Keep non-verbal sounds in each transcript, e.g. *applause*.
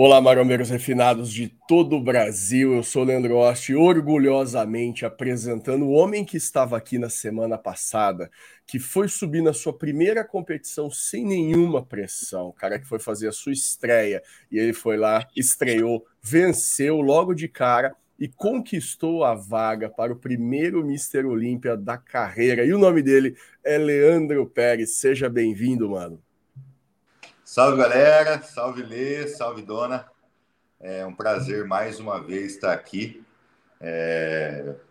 Olá, marombeiros refinados de todo o Brasil. Eu sou Leandro Osti, orgulhosamente apresentando o homem que estava aqui na semana passada, que foi subir na sua primeira competição sem nenhuma pressão, cara que foi fazer a sua estreia e ele foi lá, estreou, venceu logo de cara e conquistou a vaga para o primeiro Mister Olímpia da carreira. E o nome dele é Leandro Pérez. Seja bem-vindo, mano. Salve galera, salve Lê, salve Dona. É um prazer mais uma vez estar aqui.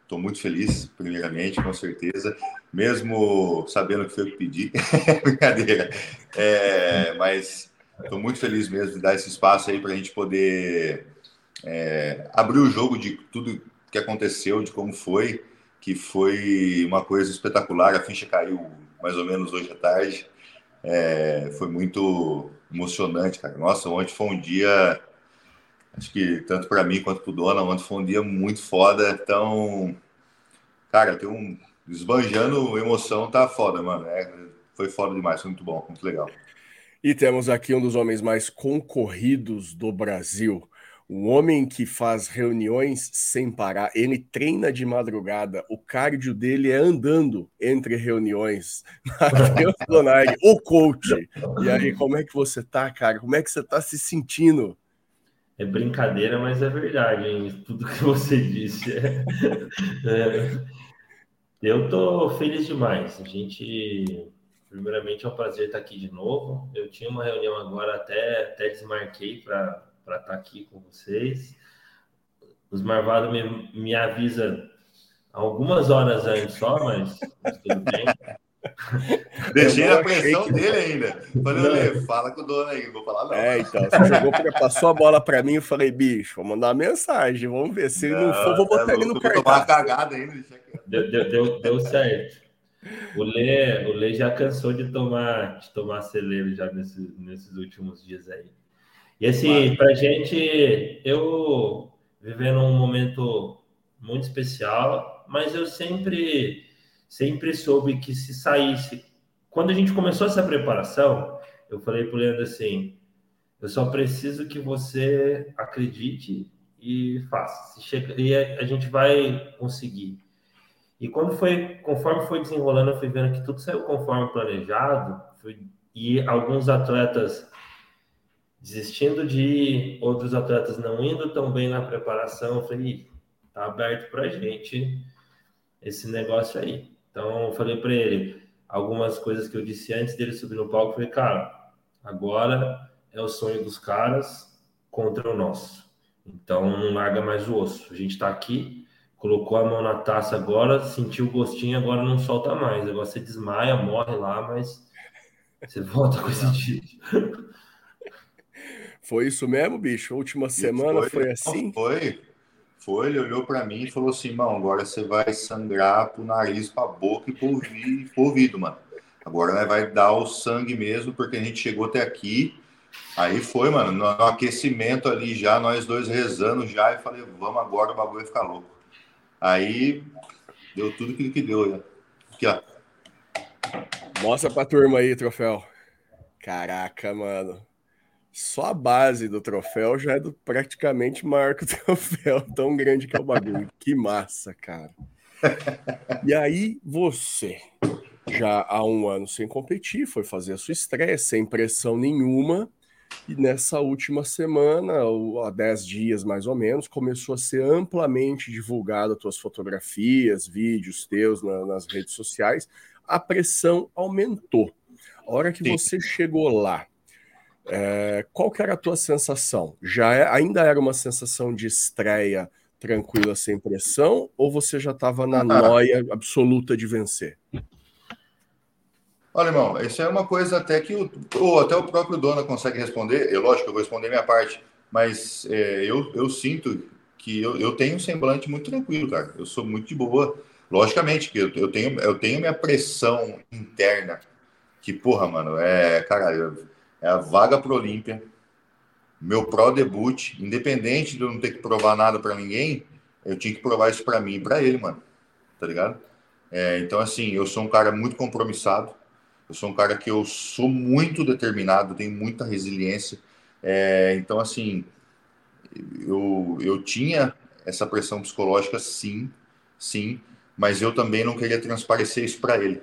Estou é, muito feliz, primeiramente, com certeza, mesmo sabendo que foi que pedi. *laughs* Brincadeira. É, mas estou muito feliz mesmo de dar esse espaço aí para a gente poder é, abrir o jogo de tudo que aconteceu, de como foi, que foi uma coisa espetacular. A ficha caiu mais ou menos hoje à tarde. É, foi muito emocionante, cara. Nossa, ontem foi um dia, acho que tanto para mim quanto para o Dona, ontem foi um dia muito foda. Então, cara, tem um esbanjando emoção, tá foda, mano. É, foi foda demais, foi muito bom, muito legal. E temos aqui um dos homens mais concorridos do Brasil. Um homem que faz reuniões sem parar, ele treina de madrugada, o cardio dele é andando entre reuniões. *laughs* Matheus Donaghi, o coach. E aí, como é que você tá, cara? Como é que você tá se sentindo? É brincadeira, mas é verdade, hein? Tudo que você *laughs* disse. É... É... Eu tô feliz demais. A gente, primeiramente, é um prazer estar aqui de novo. Eu tinha uma reunião agora, até, até desmarquei para para estar tá aqui com vocês. Os Marvados me, me avisa algumas horas antes só, mas, mas tudo bem. *laughs* Deixei a pressão dele ainda. Falei, fala com o dono aí, vou falar não. É, então, você jogou, passou a bola para mim, eu falei, bicho, vou mandar uma mensagem, vamos ver. Se não, não for, vou botar é ele no cartão. tomar cagada ainda. Deu, deu, deu, deu certo. O Lê, o Lê já cansou de tomar, de tomar celeiro já nesses, nesses últimos dias aí. E assim, para a gente, eu vivendo um momento muito especial, mas eu sempre, sempre soube que se saísse. Quando a gente começou essa preparação, eu falei para o Leandro assim: eu só preciso que você acredite e faça. E a, a gente vai conseguir. E quando foi, conforme foi desenrolando, eu fui vendo que tudo saiu conforme planejado. Fui, e alguns atletas desistindo de ir, outros atletas não indo tão bem na preparação, eu falei, tá aberto para gente esse negócio aí. Então, eu falei para ele algumas coisas que eu disse antes dele subir no palco, eu falei, cara, agora é o sonho dos caras contra o nosso. Então, não larga mais o osso. A gente está aqui, colocou a mão na taça agora, sentiu o gostinho, agora não solta mais. Agora você desmaia, morre lá, mas você volta com esse título. *laughs* Foi isso mesmo, bicho? A última semana foi, foi assim? Foi. Foi, ele olhou para mim e falou assim: "Mão, agora você vai sangrar pro nariz, pra boca e pro ouvido, pro ouvido mano. Agora né, vai dar o sangue mesmo, porque a gente chegou até aqui. Aí foi, mano, no, no aquecimento ali já, nós dois rezando já, e falei: vamos agora, o bagulho vai ficar louco. Aí deu tudo aquilo que deu, né? Aqui, ó. Mostra pra turma aí, troféu. Caraca, mano. Só a base do troféu já é do, praticamente maior que o *laughs* troféu, tão grande que é o bagulho. Que massa, cara. E aí, você, já há um ano sem competir, foi fazer a sua estreia sem pressão nenhuma. E nessa última semana, ou há 10 dias mais ou menos, começou a ser amplamente divulgada tuas fotografias, vídeos teus na, nas redes sociais. A pressão aumentou. A hora que Sim. você chegou lá, é, qual que era a tua sensação? Já é, ainda era uma sensação de estreia tranquila, sem pressão, ou você já estava na ah. noia absoluta de vencer? Olha, irmão, isso é uma coisa até que o, ou até o próprio dono consegue responder. Eu, lógico, eu vou responder minha parte, mas é, eu, eu sinto que eu, eu tenho um semblante muito tranquilo, cara. Eu sou muito de boa. Logicamente que eu, eu, tenho, eu tenho minha pressão interna, que, porra, mano, é, caralho, é a vaga pro Olímpia, meu pro debut, independente de eu não ter que provar nada para ninguém, eu tinha que provar isso para mim e para ele, mano. Tá ligado? É, então, assim, eu sou um cara muito compromissado, eu sou um cara que eu sou muito determinado, tenho muita resiliência. É, então, assim, eu, eu tinha essa pressão psicológica, sim, sim, mas eu também não queria transparecer isso para ele,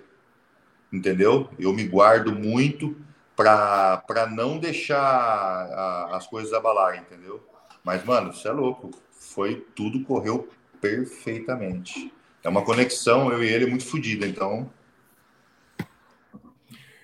entendeu? Eu me guardo muito para não deixar a, as coisas abalarem, entendeu? Mas, mano, você é louco. Foi tudo correu perfeitamente. É uma conexão, eu e ele, muito fodida, então.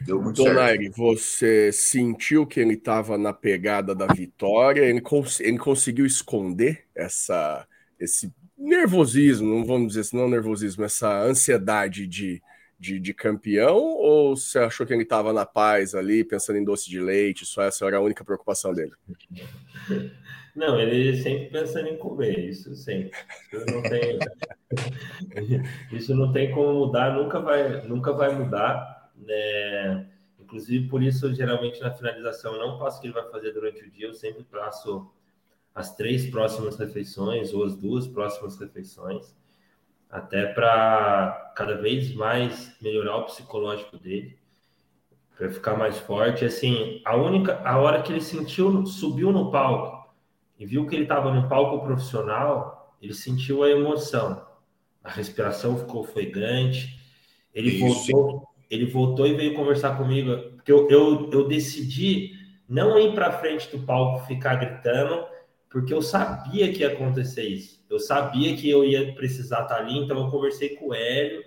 Deu muito Donaire, certo. você sentiu que ele estava na pegada da vitória? Ele, cons ele conseguiu esconder essa, esse nervosismo, não vamos dizer não nervosismo, essa ansiedade de, de, de, campeão? Ou você achou que ele estava na paz ali, pensando em doce de leite, só essa era a única preocupação dele? *laughs* Não, ele sempre pensando em comer, isso sempre. Isso não tem, *laughs* isso não tem como mudar, nunca vai, nunca vai mudar. Né? Inclusive, por isso, geralmente na finalização, eu não passo o que ele vai fazer durante o dia, eu sempre passo as três próximas refeições ou as duas próximas refeições até para cada vez mais melhorar o psicológico dele, para ficar mais forte. Assim, a única, a hora que ele sentiu, subiu no palco e viu que ele estava no palco profissional, ele sentiu a emoção. A respiração ficou ofegante. Ele Isso. voltou, ele voltou e veio conversar comigo, porque eu, eu, eu decidi não ir para frente do palco ficar gritando, porque eu sabia que ia acontecer isso. Eu sabia que eu ia precisar estar ali, então eu conversei com o Hélio,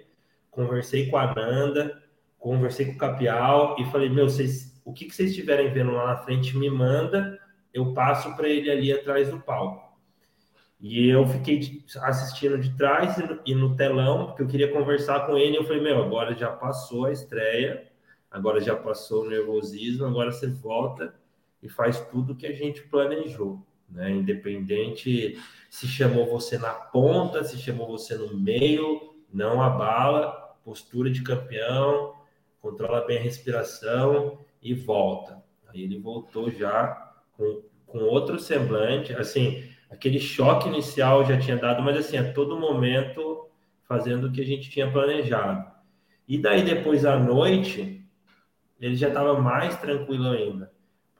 conversei com a Nanda, conversei com o Capial e falei: Meu, vocês, o que, que vocês estiverem vendo lá na frente, me manda, eu passo para ele ali atrás do palco. E eu fiquei assistindo de trás e no telão, porque eu queria conversar com ele. Eu falei: Meu, agora já passou a estreia, agora já passou o nervosismo, agora você volta e faz tudo que a gente planejou né? Independente se chamou você na ponta, se chamou você no meio, não abala, postura de campeão, controla bem a respiração e volta. Aí ele voltou já com, com outro semblante, assim, aquele choque inicial já tinha dado, mas assim, a todo momento fazendo o que a gente tinha planejado. E daí depois à noite, ele já estava mais tranquilo ainda.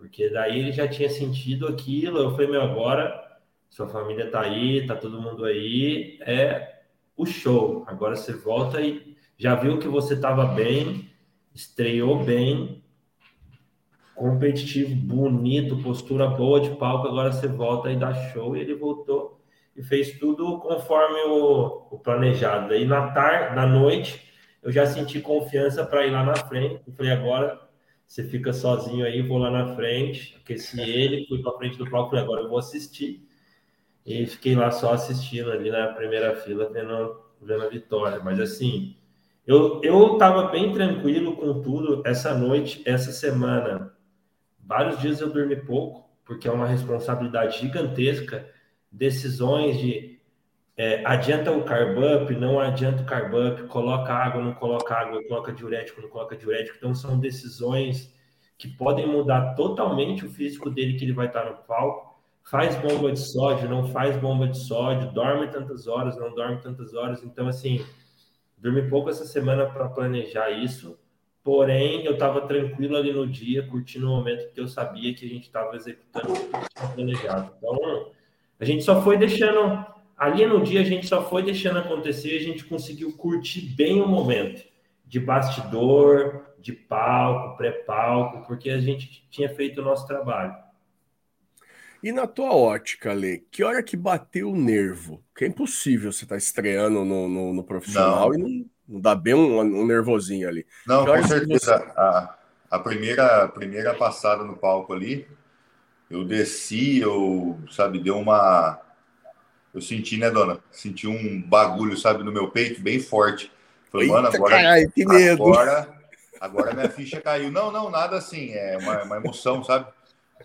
Porque daí ele já tinha sentido aquilo. Eu falei, meu, agora sua família tá aí, tá todo mundo aí, é o show. Agora você volta e já viu que você estava bem, estreou bem, competitivo, bonito, postura boa de palco. Agora você volta e dá show. E ele voltou e fez tudo conforme o, o planejado. Daí na tarde, na noite, eu já senti confiança para ir lá na frente. Eu falei, agora você fica sozinho aí, vou lá na frente, aqueci ele, fui para frente do palco, agora eu vou assistir. E fiquei lá só assistindo ali na primeira fila, vendo, vendo a vitória. Mas assim, eu, eu tava bem tranquilo com tudo essa noite, essa semana. Vários dias eu dormi pouco, porque é uma responsabilidade gigantesca. Decisões de é, adianta o carb up, não adianta o carb up, coloca água, não coloca água, coloca diurético, não coloca diurético. Então, são decisões que podem mudar totalmente o físico dele que ele vai estar no palco. Faz bomba de sódio, não faz bomba de sódio, dorme tantas horas, não dorme tantas horas. Então, assim, dormi pouco essa semana para planejar isso. Porém, eu estava tranquilo ali no dia, curtindo o momento, porque eu sabia que a gente estava executando o que planejado. Então, a gente só foi deixando ali no dia a gente só foi deixando acontecer, a gente conseguiu curtir bem o momento de bastidor, de palco, pré-palco, porque a gente tinha feito o nosso trabalho. E na tua ótica, Lê, que hora que bateu o nervo? Porque é impossível você estar tá estreando no, no, no profissional não. e não, não dá bem um, um, nervosinho ali. Não, com certeza. Você... A, a, primeira, a primeira passada no palco ali, eu desci, eu, sabe, deu uma eu senti, né, dona? Senti um bagulho, sabe, no meu peito, bem forte. Falei, mano, agora. Carai, que medo. Agora, agora minha ficha caiu. Não, não, nada assim. É uma, uma emoção, sabe?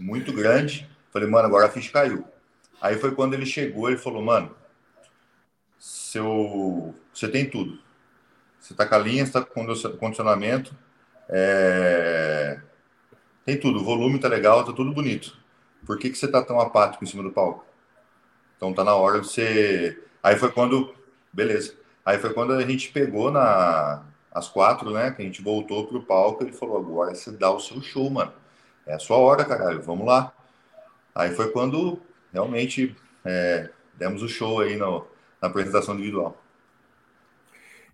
Muito grande. Falei, mano, agora a ficha caiu. Aí foi quando ele chegou, ele falou, mano, seu... você tem tudo. Você tá com a linha, você tá com condicionamento, é... tem tudo, o volume tá legal, tá tudo bonito. Por que, que você tá tão apático em cima do palco? Então tá na hora de você. Aí foi quando. Beleza. Aí foi quando a gente pegou na às quatro, né? Que a gente voltou pro palco. Ele falou: agora você dá o seu show, mano. É a sua hora, caralho. Vamos lá. Aí foi quando realmente é, demos o show aí no, na apresentação individual.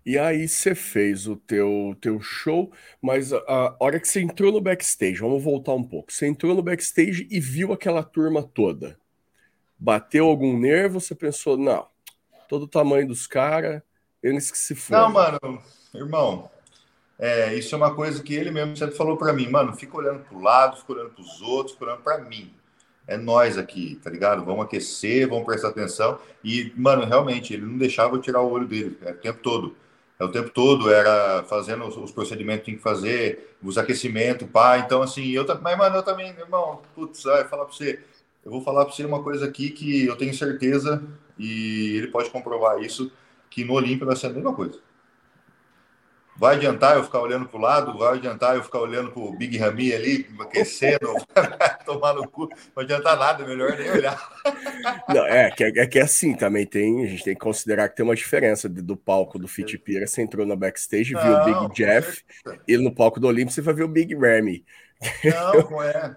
E aí você fez o teu, teu show, mas a hora que você entrou no backstage, vamos voltar um pouco. Você entrou no backstage e viu aquela turma toda. Bateu algum nervo? Você pensou, não, todo o tamanho dos caras, eles que se foram. Não, mano, irmão, é, isso é uma coisa que ele mesmo sempre falou para mim, mano, fica olhando pro lado, fica olhando pros outros, fica olhando para mim. É nós aqui, tá ligado? Vamos aquecer, vamos prestar atenção. E, mano, realmente, ele não deixava eu tirar o olho dele é, o tempo todo. É, o tempo todo era fazendo os, procedimentos que tinha que fazer, os aquecimentos, pá. Então, assim, eu também, mas, mano, eu também, irmão, putz, vai falar para você. Eu vou falar para você uma coisa aqui que eu tenho certeza, e ele pode comprovar isso, que no Olímpio vai ser a mesma coisa. Vai adiantar eu ficar olhando para o lado? Vai adiantar eu ficar olhando para o Big Rami ali, aquecendo, *laughs* tomar no cu? Não vai adiantar nada, é melhor nem olhar. *laughs* Não, é, que, é que é assim também tem, a gente tem que considerar que tem uma diferença do palco do Fit Pira. Você entrou na backstage, não, viu o Big Jeff, e no palco do Olímpio você vai ver o Big Ramy. Não, não é.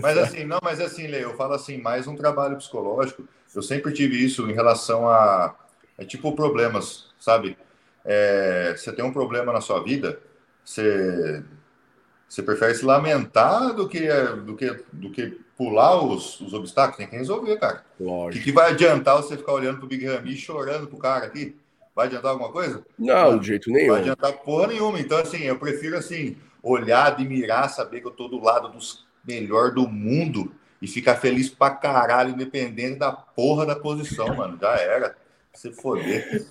Mas assim, não, mas assim, Lê, eu falo assim, mais um trabalho psicológico. Eu sempre tive isso em relação a, é tipo problemas, sabe? é, você tem um problema na sua vida, você, você prefere se lamentar do que, do que, do que pular os, os obstáculos. Tem que resolver, cara. O que, que, vai adiantar você ficar olhando pro Big Ramy chorando pro cara aqui? Vai adiantar alguma coisa? Não, de jeito nenhum. Vai adiantar porra nenhuma. Então, assim, eu prefiro, assim, olhar, admirar, saber que eu tô do lado dos melhor do mundo e ficar feliz pra caralho, independente da porra da posição, mano. Já era. Se foder.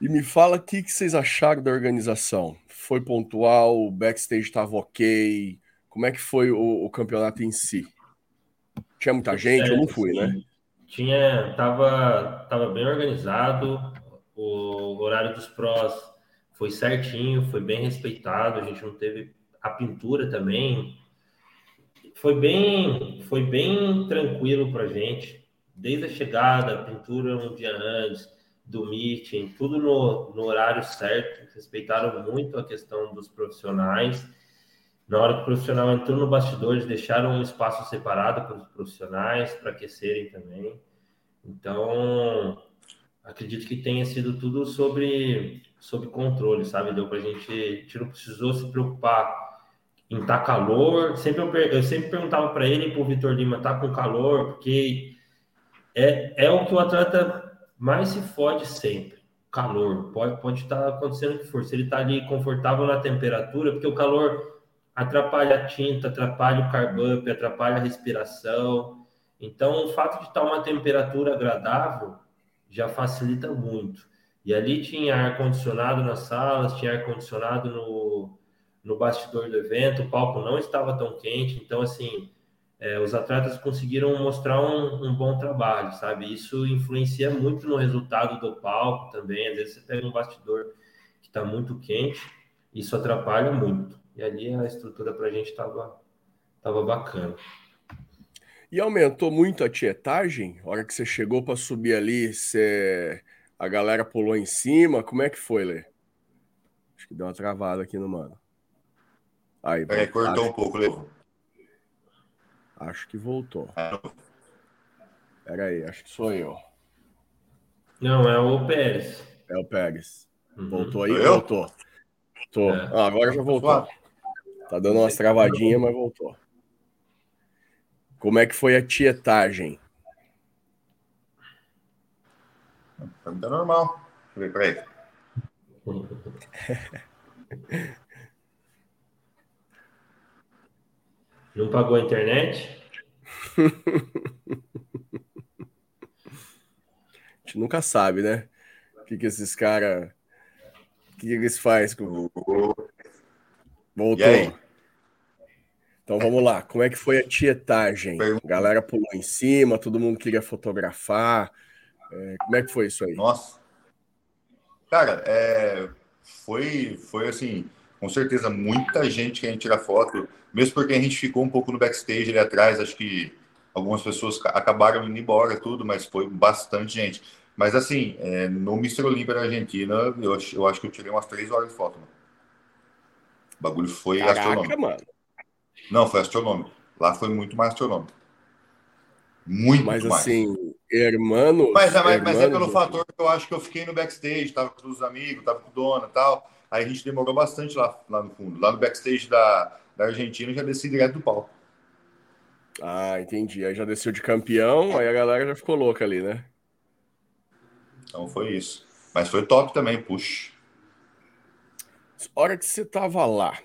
E me fala o que, que vocês acharam da organização. Foi pontual, o backstage estava ok? Como é que foi o, o, campeonato em si? Tinha muita gente? eu não fui, né? Tinha, tava, tava bem organizado. O horário dos prós foi certinho, foi bem respeitado. A gente não teve a pintura também. Foi bem, foi bem tranquilo para gente. Desde a chegada, a pintura um dia antes do meeting, tudo no, no horário certo, respeitaram muito a questão dos profissionais. Na hora que o profissional entrou no bastidor, eles deixaram um espaço separado para os profissionais, para aquecerem também. Então, acredito que tenha sido tudo sobre, sobre controle, sabe? Deu para a gente, a não precisou se preocupar em tá calor. Sempre eu, eu sempre perguntava para ele, para o Vitor Lima, tá com calor, porque é, é o que o atleta mais se fode sempre. Calor, pode, pode estar acontecendo o que for. Se ele está ali confortável na temperatura, porque o calor atrapalha a tinta, atrapalha o carb up, atrapalha a respiração. Então, o fato de estar uma temperatura agradável já facilita muito. E ali tinha ar-condicionado nas salas, tinha ar-condicionado no, no bastidor do evento, o palco não estava tão quente, então, assim, é, os atletas conseguiram mostrar um, um, bom trabalho, sabe? Isso influencia muito no resultado do palco também. Às vezes você pega um bastidor que está muito quente, isso atrapalha muito. E ali a estrutura para a gente estava tava bacana. E aumentou muito a tietagem? A hora que você chegou para subir ali, você... a galera pulou em cima. Como é que foi, Lê? Acho que deu uma travada aqui no mano. Aí, é, cortou um pouco, Lê. Acho que voltou. Pera aí, acho que sou eu. Não, é o Pérez. É o Pérez. Uhum. Voltou aí? Eu? Voltou. Tô. É. Ah, agora já voltou. Tá dando umas travadinhas, mas voltou. Como é que foi a tietagem? Tá normal. Deixa eu ver, peraí. *laughs* Não pagou a internet? *laughs* a gente nunca sabe, né? O que, que esses caras. O que, que eles fazem com. Voltou. Então vamos lá. Como é que foi a tietagem? A galera pulou em cima, todo mundo queria fotografar. É, como é que foi isso aí? Nossa. Cara, é, foi, foi assim, com certeza muita gente querendo tirar foto mesmo porque a gente ficou um pouco no backstage ali atrás, acho que algumas pessoas acabaram indo embora, tudo, mas foi bastante gente. Mas assim, é, no Mr. Olímpia da Argentina, eu, eu, acho que eu tirei umas três horas de foto. Mano. O bagulho foi Caraca, astronômico. Mano. Não, foi astronômico. Lá foi muito mais astronômico. Muito mas, mais. assim, hermanos. Mas, mas, hermanos, mas é pelo fator que eu acho que eu fiquei no backstage, tava com os amigos, tava com o dono e tal. Aí a gente demorou bastante lá, lá no fundo. Lá no backstage da, da Argentina, já desci direto do palco. Ah, entendi. Aí já desceu de campeão, aí a galera já ficou louca ali, né? Então foi isso. Mas foi top também, puxa. Hora que você tava lá,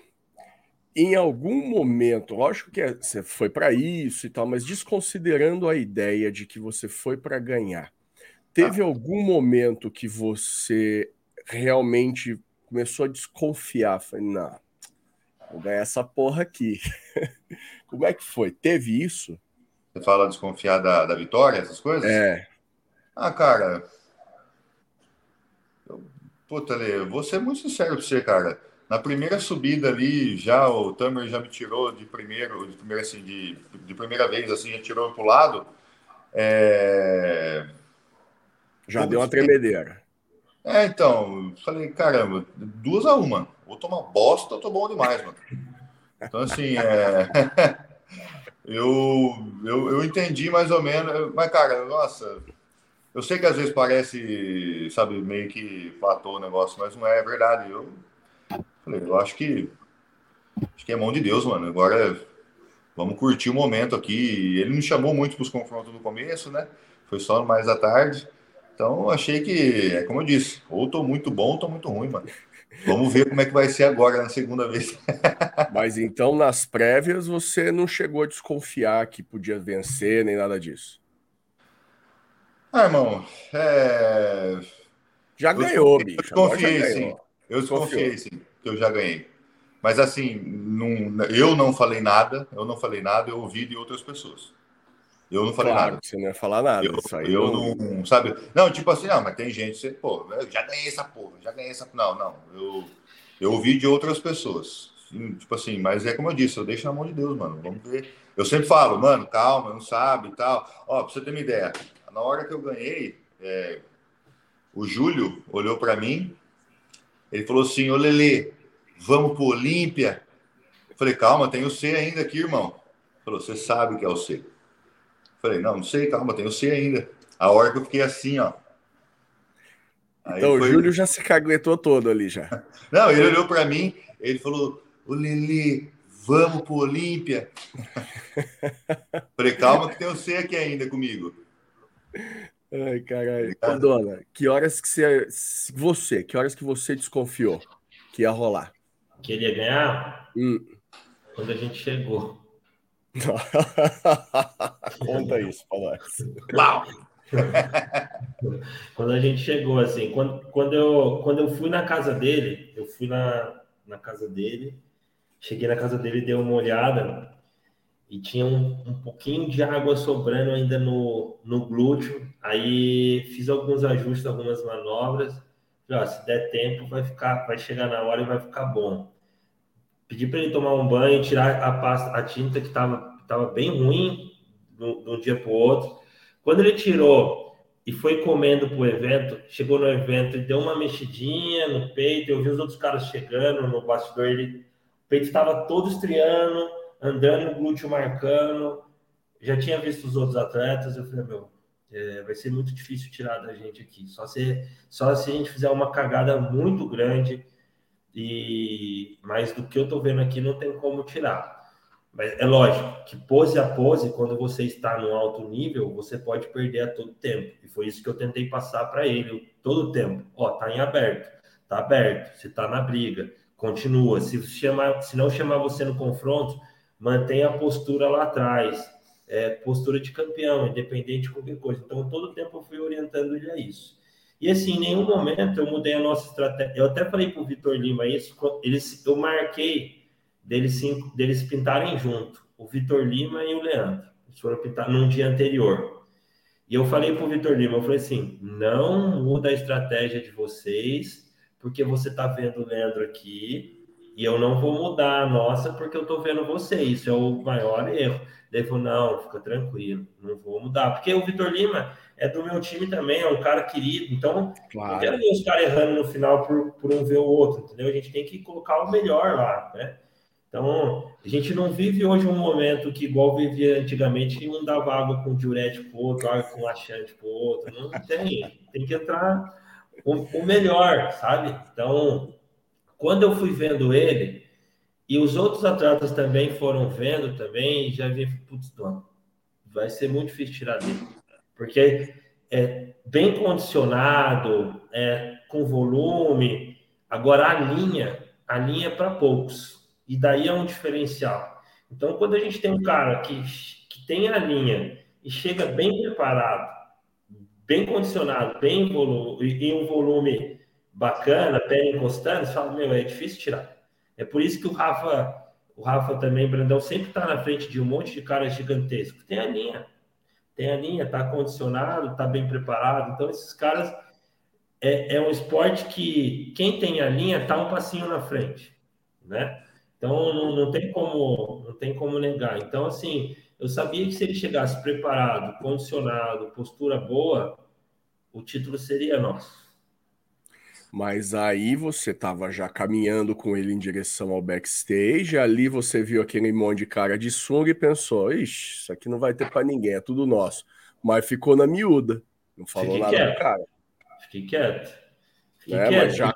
em algum momento, lógico que é, você foi para isso e tal, mas desconsiderando a ideia de que você foi para ganhar, teve ah. algum momento que você realmente começou a desconfiar? Falei, não, vou ganhar essa porra aqui. *laughs* Como é que foi? Teve isso? Você fala desconfiar da, da vitória, essas coisas? É. Ah, cara. Eu, puta, Lê, vou ser muito sincero pra você, cara. Na primeira subida ali, já o Tamer já me tirou de primeiro, de primeira, assim, de, de primeira vez, assim, já tirou pro lado. É... Já deu uma tremedeira. É, então, falei, caramba, duas a uma. Vou tomar bosta, eu tô bom demais, mano. Então, assim, é... *laughs* eu, eu, eu entendi mais ou menos, mas, cara, nossa, eu sei que às vezes parece, sabe, meio que fatou o negócio, mas não é, é verdade. Eu Falei, eu acho que acho que é mão de Deus, mano. Agora vamos curtir o momento aqui. Ele não chamou muito para os confrontos no começo, né? Foi só mais à tarde. Então achei que, é como eu disse, ou tô muito bom ou tô muito ruim, mano. Vamos ver como é que vai ser agora na segunda vez. *laughs* Mas então nas prévias você não chegou a desconfiar que podia vencer nem nada disso? Ah, irmão, é... já ganhou, bicho. Eu desconfiei, sim. Eu desconfiei, sim que eu já ganhei. Mas assim, não, eu não falei nada, eu não falei nada, eu ouvi de outras pessoas. Eu não falei claro, nada. Você não ia falar nada. Eu, eu não... não, sabe? Não, tipo assim, não, mas tem gente, você, pô, eu já ganhei essa porra, já ganhei essa. Não, não. Eu, eu ouvi de outras pessoas. Tipo assim, mas é como eu disse, eu deixo na mão de Deus, mano. Vamos ver. Eu sempre falo, mano, calma, não sabe e tal. Ó, pra você ter uma ideia, na hora que eu ganhei, é, o Júlio olhou para mim, ele falou assim: Ô Lele, vamos pro Olímpia. Falei, calma, tem o C ainda aqui, irmão. Falou, você sabe que é o C. Falei, não, não sei, calma, tem o C ainda. A hora que eu fiquei assim, ó. Aí então foi... o Júlio já se caguetou todo ali já. *laughs* Não, ele olhou para mim, ele falou, ô Lili, vamos pro Olímpia. *laughs* Falei, calma que tem o C aqui ainda comigo. Ai, caralho. Ô, dona, que horas que você, você, que horas que você desconfiou que ia rolar? Queria ganhar? Hum. Quando a gente chegou. *laughs* Conta isso nós. quando a gente chegou, assim, quando, quando, eu, quando eu fui na casa dele, eu fui na, na casa dele, cheguei na casa dele, dei uma olhada e tinha um, um pouquinho de água sobrando ainda no, no glúteo. Aí fiz alguns ajustes, algumas manobras. Falei, se der tempo, vai ficar, vai chegar na hora e vai ficar bom. Pedi para ele tomar um banho, tirar a pasta, a tinta que estava tava bem ruim de um dia para o outro. Quando ele tirou e foi comendo para o evento, chegou no evento e deu uma mexidinha no peito. Eu vi os outros caras chegando no bastidor, ele, o peito estava todo estriando, andando, o glúteo marcando. Já tinha visto os outros atletas, eu falei, meu, é, vai ser muito difícil tirar da gente aqui. Só se, só se a gente fizer uma cagada muito grande e mais do que eu tô vendo aqui não tem como tirar. Mas é lógico que pose a pose, quando você está no alto nível, você pode perder a todo tempo. E foi isso que eu tentei passar para ele todo tempo. Ó, tá em aberto, tá aberto, você tá na briga, continua. Se, chamar, se não chamar você no confronto, mantenha a postura lá atrás. É, postura de campeão, independente de qualquer coisa. Então, todo tempo eu fui orientando ele a isso. E assim, em nenhum momento eu mudei a nossa estratégia. Eu até falei para o Vitor Lima isso, eles, eu marquei deles, deles pintarem junto, o Vitor Lima e o Leandro. Eles foram pintar num dia anterior. E eu falei para o Vitor Lima, eu falei assim, não muda a estratégia de vocês, porque você está vendo o Leandro aqui, e eu não vou mudar a nossa porque eu estou vendo você. Isso é o maior erro. Ele falou, não, fica tranquilo, não vou mudar. Porque o Vitor Lima é do meu time também, é um cara querido. Então, claro. não quero ver os caras errando no final por, por um ver o outro, entendeu? A gente tem que colocar o melhor lá, né? Então, a gente não vive hoje um momento que, igual vivia antigamente, um dava água com diurético para o outro, água com laxante para o outro. Não tem. Tem que entrar o, o, melhor, sabe? Então, quando eu fui vendo ele, e os outros atletas também foram vendo também, já vi, putz, vai ser muito difícil tirar dele. Porque é bem condicionado, é com volume. Agora, a linha, a linha é para poucos. E daí é um diferencial. Então, quando a gente tem um cara que, que tem a linha e chega bem preparado, bem condicionado, bem volume, e um volume bacana, pé encostando, você fala, meu, é difícil tirar. É por isso que o Rafa, o Rafa também, Brandão, sempre está na frente de um monte de caras gigantescos. Tem a linha. Tem a linha, está condicionado, está bem preparado. Então, esses caras é, é um esporte que quem tem a linha está um passinho na frente, né? Então não, não, tem como não tem como negar. Então assim, eu sabia que se ele chegasse preparado, condicionado, postura boa, o título seria nosso. Mas aí você estava já caminhando com ele em direção ao backstage, ali você viu aquele monte de cara de sunga e pensou, ixi, isso aqui não vai ter para ninguém, é tudo nosso. Mas ficou na miúda, não falou Fiquei nada quieto. cara. Fiquei quieto. Fiquei é, quieto. Mas já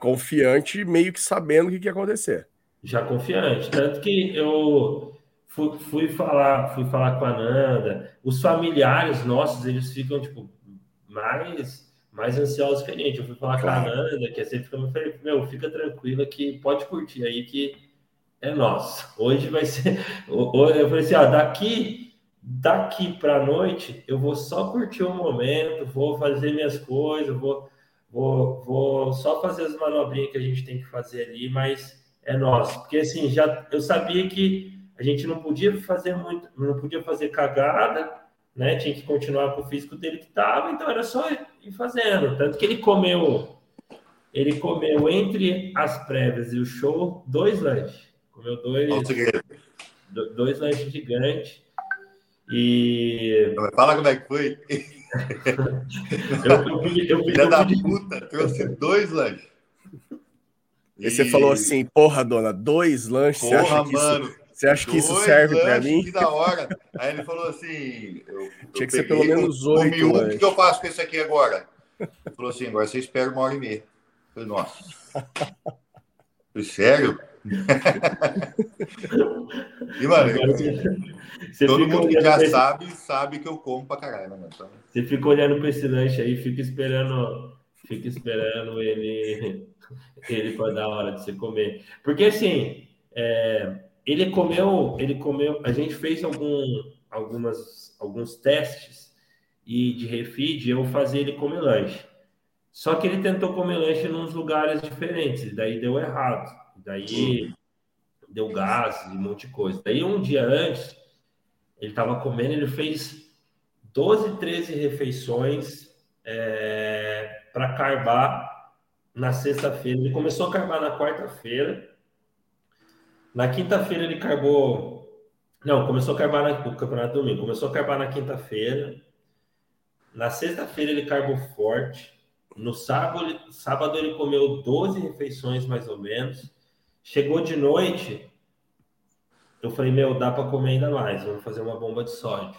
confiante, meio que sabendo o que, que ia acontecer já confiante. Tanto que eu fui, fui, falar, fui falar com a Nanda, os familiares nossos, eles ficam, tipo, mais, mais ansiosos que a gente. Eu fui falar claro. com a Nanda, que é sempre fica, eu falei, meu, fica tranquila que pode curtir aí que é nosso. Hoje vai ser. *laughs* Eu falei assim, ó, daqui. Daqui para noite, eu vou só curtir o momento, vou fazer minhas coisas, vou, vou, vou só fazer as manobrinhas que a gente tem que fazer ali, mas é nosso. Porque assim, já eu sabia que a gente não podia fazer muito, não podia fazer cagada, né? Tinha que continuar com o físico dele que estava, então era só ir fazendo. Tanto que ele comeu, ele comeu entre as prévias e o show dois lanches. Comeu dois, dois lanches gigantes. E. Fala como é que foi. eu, eu, eu, eu, Filha da puta, trouxe dois lanches. E você falou assim, porra, dona, dois lanches, porra, você acha que mano, isso, você acha que isso serve para mim? Que da hora. Aí ele falou assim, eu, tinha eu que ser pelo menos oito. Um, o que eu faço com isso aqui agora? Ele falou assim, agora você espera uma hora e meia. Eu falei, nossa. Falei, sério? *laughs* e, mano, você todo mundo que já esse... sabe, sabe que eu como pra caralho, né, mano? Então... Você fica olhando pra esse lanche aí, fica esperando, fica esperando ele *laughs* ele para dar hora de você comer. Porque assim, é, ele comeu, ele comeu, a gente fez algum, algumas, alguns testes e de refeed eu fazia ele comer lanche. Só que ele tentou comer lanche em uns lugares diferentes, daí deu errado. Daí deu gás e um monte de coisa. Daí um dia antes, ele estava comendo, ele fez 12, 13 refeições é, para carbar na sexta-feira. Ele começou a carbar na quarta-feira. Na quinta-feira ele carbou. Não, começou a carbar na... o campeonato domingo. Começou a carbar na quinta-feira. Na sexta-feira ele carbou forte. No sábado, ele... sábado ele comeu 12 refeições mais ou menos. Chegou de noite. Eu falei, meu, dá para comer ainda mais. Vamos fazer uma bomba de sódio.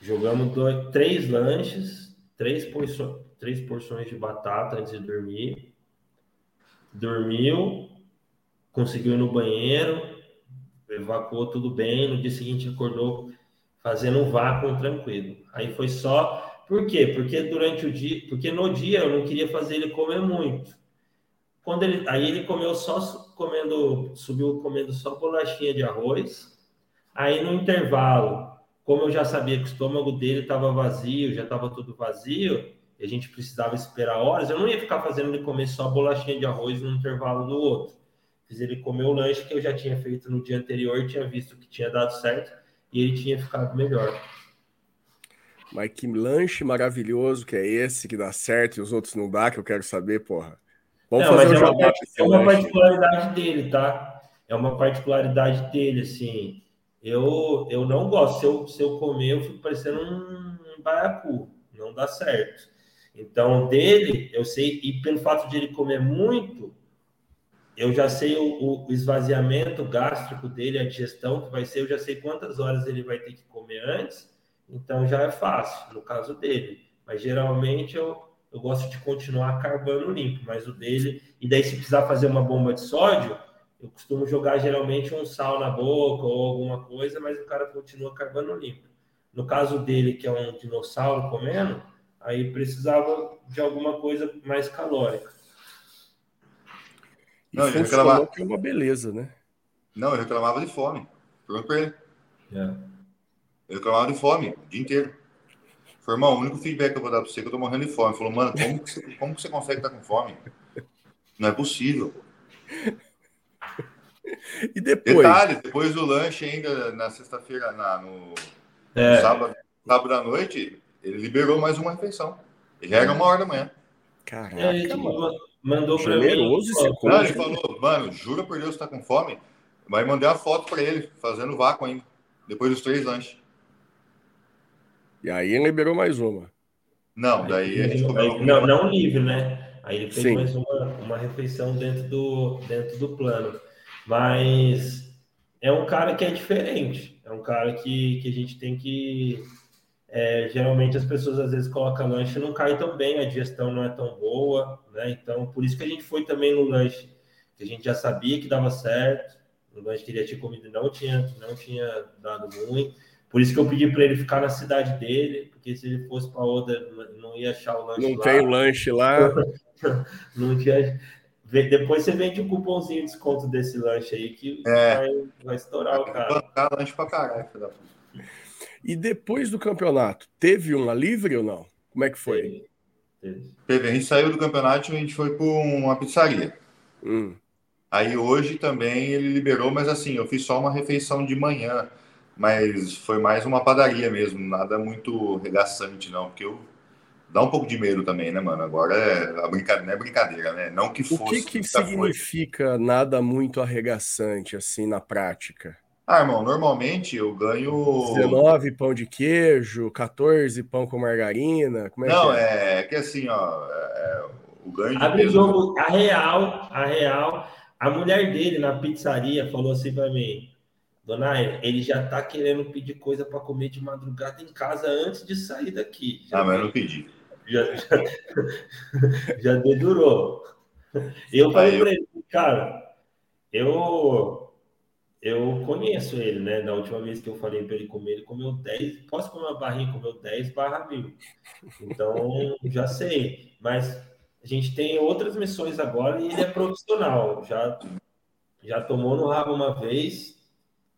Jogamos dois, três lanches, três porções, três porções de batata antes de dormir. Dormiu, conseguiu ir no banheiro, evacuou tudo bem. No dia seguinte acordou fazendo um vácuo tranquilo. Aí foi só. Por quê? Porque durante o dia, porque no dia eu não queria fazer ele comer muito. Quando ele, aí ele comeu só comendo, subiu comendo só bolachinha de arroz. Aí no intervalo, como eu já sabia que o estômago dele estava vazio, já estava tudo vazio, e a gente precisava esperar horas, eu não ia ficar fazendo ele comer só bolachinha de arroz no intervalo do outro. Fiz ele comer o lanche que eu já tinha feito no dia anterior, tinha visto que tinha dado certo e ele tinha ficado melhor. Mas que lanche maravilhoso que é esse que dá certo e os outros não dá, que eu quero saber, porra. Vamos não, fazer mas um é uma, é uma particularidade dele, tá? É uma particularidade dele, assim. Eu, eu não gosto. Se eu, se eu comer, eu fico parecendo um, um baiacu. Não dá certo. Então, dele, eu sei, e pelo fato de ele comer muito, eu já sei o, o, esvaziamento gástrico dele, a digestão que vai ser, eu já sei quantas horas ele vai ter que comer antes, então já é fácil, no caso dele. Mas geralmente eu, eu gosto de continuar carbando limpo, mas o dele, e daí se precisar fazer uma bomba de sódio, eu costumo jogar geralmente um sal na boca ou alguma coisa, mas o cara continua carbando limpo. No caso dele, que é um dinossauro comendo, aí precisava de alguma coisa mais calórica. E não, ele reclamava que é uma beleza, né? Não, ele reclamava de fome. Pergunta pra ele. É. Ele reclamava de fome o dia inteiro. Falei, irmão, o único feedback que eu vou dar pra você é que eu tô morrendo de fome. Ele falou, mano, como que você, como que você consegue estar com fome? Não é possível. E depois? Detalhe, depois do lanche ainda na sexta-feira, no, é. no sábado, sábado à noite, ele liberou mais uma refeição. E já era uma hora da manhã. Caraca, é, mano. Mandou para mim. Não, ele falou, mano, jura por Deus que tá com fome? Vai mandar a foto para ele, fazendo vácuo ainda. Depois dos três lanches. E aí ele liberou mais uma. Não, daí a gente comeu. Não, não livre, né? Aí ele fez Sim. mais uma, uma refeição dentro do, dentro do plano. Mas é um cara que é diferente. É um cara que, que a gente tem que. É, geralmente as pessoas às vezes colocam lanche e não cai tão bem, a digestão não é tão boa, né? Então, por isso que a gente foi também no lanche, que a gente já sabia que dava certo, o lanche que ele tinha comido não tinha, não tinha dado ruim. Por isso que eu pedi para ele ficar na cidade dele, porque se ele fosse para outra, não ia achar o lanche não lá. Não tem o lanche lá. *laughs* não tinha. Depois você vende um cupomzinho de desconto desse lanche aí que é. vai, vai estourar o cara. Vai lanche pra caralho, E depois do campeonato, teve uma livre ou não? Como é que foi? Teve. Teve. A gente saiu do campeonato e a gente foi para uma pizzaria. Hum. Aí hoje também ele liberou, mas assim, eu fiz só uma refeição de manhã. Mas foi mais uma padaria mesmo, nada muito regaçante, não, porque eu dá um pouco de medo também, né, mano? Agora é, a brincadeira, não é brincadeira, né? Não que fosse. O que, que significa nada muito arregaçante, assim, na prática? Ah, irmão, normalmente eu ganho. 19 pão de queijo, 14 pão com margarina. Como é não, que é? é que assim, ó. É, o ganho de Abre peso... jogo, a real, a real. A mulher dele na pizzaria falou assim para mim: Dona ele já tá querendo pedir coisa para comer de madrugada em casa antes de sair daqui. Já ah, mas eu não pedi já, já, *laughs* já dedurou. Eu falei para ele, cara, eu, eu conheço ele, né? Na última vez que eu falei para ele comer, ele comeu 10, posso comer uma barrinha, comeu 10 barra mil. Então, já sei. Mas a gente tem outras missões agora e ele é profissional. Já, já tomou no rabo uma vez,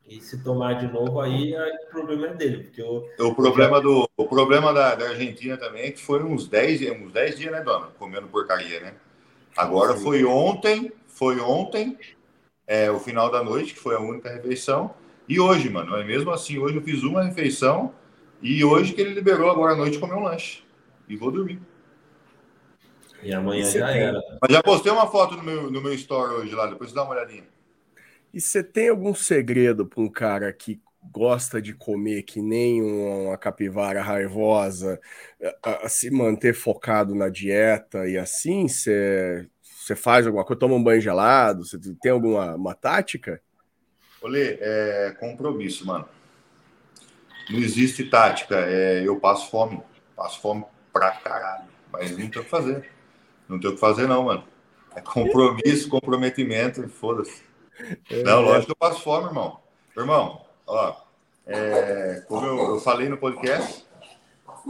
e se tomar de novo, aí o problema é dele. Porque eu, o problema, do, o problema da, da Argentina também é que foi uns 10, uns 10 dias, né, dona? Comendo porcaria, né? Agora Sim. foi ontem, foi ontem, é, o final da noite, que foi a única refeição. E hoje, mano, é mesmo assim, hoje eu fiz uma refeição e hoje que ele liberou agora à noite comer um lanche. E vou dormir. E amanhã e já era. Mas já postei uma foto no meu, no meu story hoje lá, depois dá uma olhadinha. E você tem algum segredo para um cara que gosta de comer que nem uma capivara raivosa, a, a se manter focado na dieta e assim, você, você faz alguma coisa, toma um banho gelado, você tem alguma uma tática? Olê, é compromisso, mano. Não existe tática, é, eu passo fome, passo fome pra caralho, mas não tem o que fazer. Não tem o que fazer não, mano. É compromisso, *laughs* comprometimento, foda-se. É. Não, lógico que eu passo fome, irmão. Irmão, ó, é, como eu, eu, falei no podcast,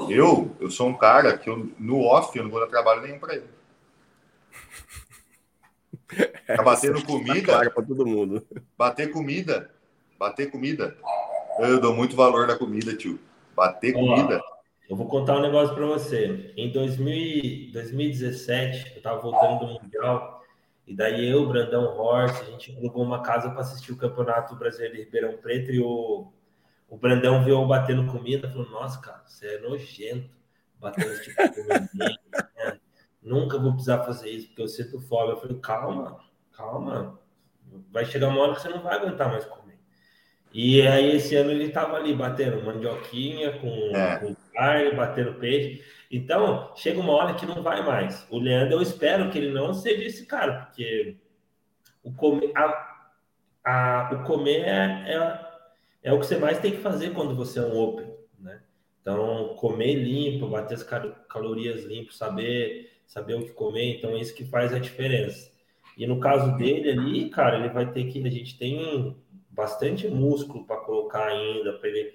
eu, eu sou um cara que eu, no off eu não vou dar trabalho nenhum para ele. *laughs* Tá batendo comida. Tá para todo mundo. Bater comida. Bater comida. Eu dou muito valor na comida, tio. Bater comida. Eu vou contar um negócio para você. Em 2000, 2017, eu tava voltando do Mundial. E daí eu, Brandão Horst, a gente alugou uma casa para assistir o Campeonato Brasileiro de Ribeirão Preto e o, o Brandão viu eu batendo comida, falou, nossa, cara, você é nojento, batendo esse tipo de comida. né? Nunca vou precisar fazer isso, porque eu sinto fome. Eu falei, calma, calma. Vai chegar uma hora que você não vai aguentar mais comer. E aí esse ano ele estava ali batendo mandioquinha com, é. com carne, batendo peixe. Então, chega uma hora que não vai mais. O Leandro, eu espero que ele não seja esse cara, porque o comer, a, a, o comer é, é, é, o que você mais tem que fazer quando você é um open, né? Então, comer limpo, bater as calorias limpo, saber, saber o que comer, então é isso que faz a diferença. E no caso dele ali, cara, ele vai ter que. A gente tem bastante músculo para colocar ainda, para ele,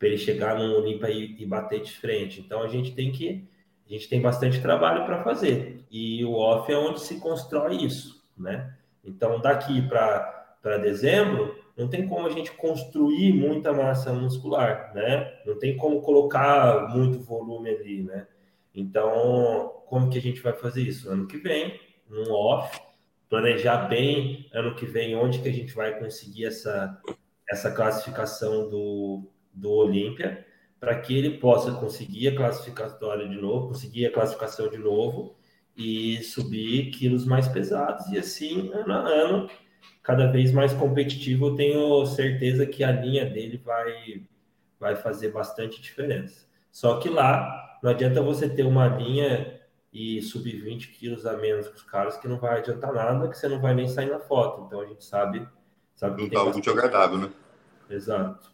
ele chegar no limpa e, e bater de frente. Então a gente tem que. A gente tem bastante trabalho para fazer. E o off é onde se constrói isso, né? Então, daqui para dezembro, não tem como a gente construir muita massa muscular, né? Não tem como colocar muito volume ali, né? Então, como que a gente vai fazer isso? Ano que vem, um off, planejar bem ano que vem onde que a gente vai conseguir essa, essa classificação do, do Olímpia, para que ele possa conseguir a classificatória de novo, conseguir a classificação de novo e subir quilos mais pesados e assim ano a ano cada vez mais competitivo eu tenho certeza que a linha dele vai vai fazer bastante diferença só que lá não adianta você ter uma linha e subir 20 quilos a menos que os caras, que não vai adiantar nada, que você não vai nem sair na foto. Então a gente sabe. sabe não está muito agradável, né? Exato.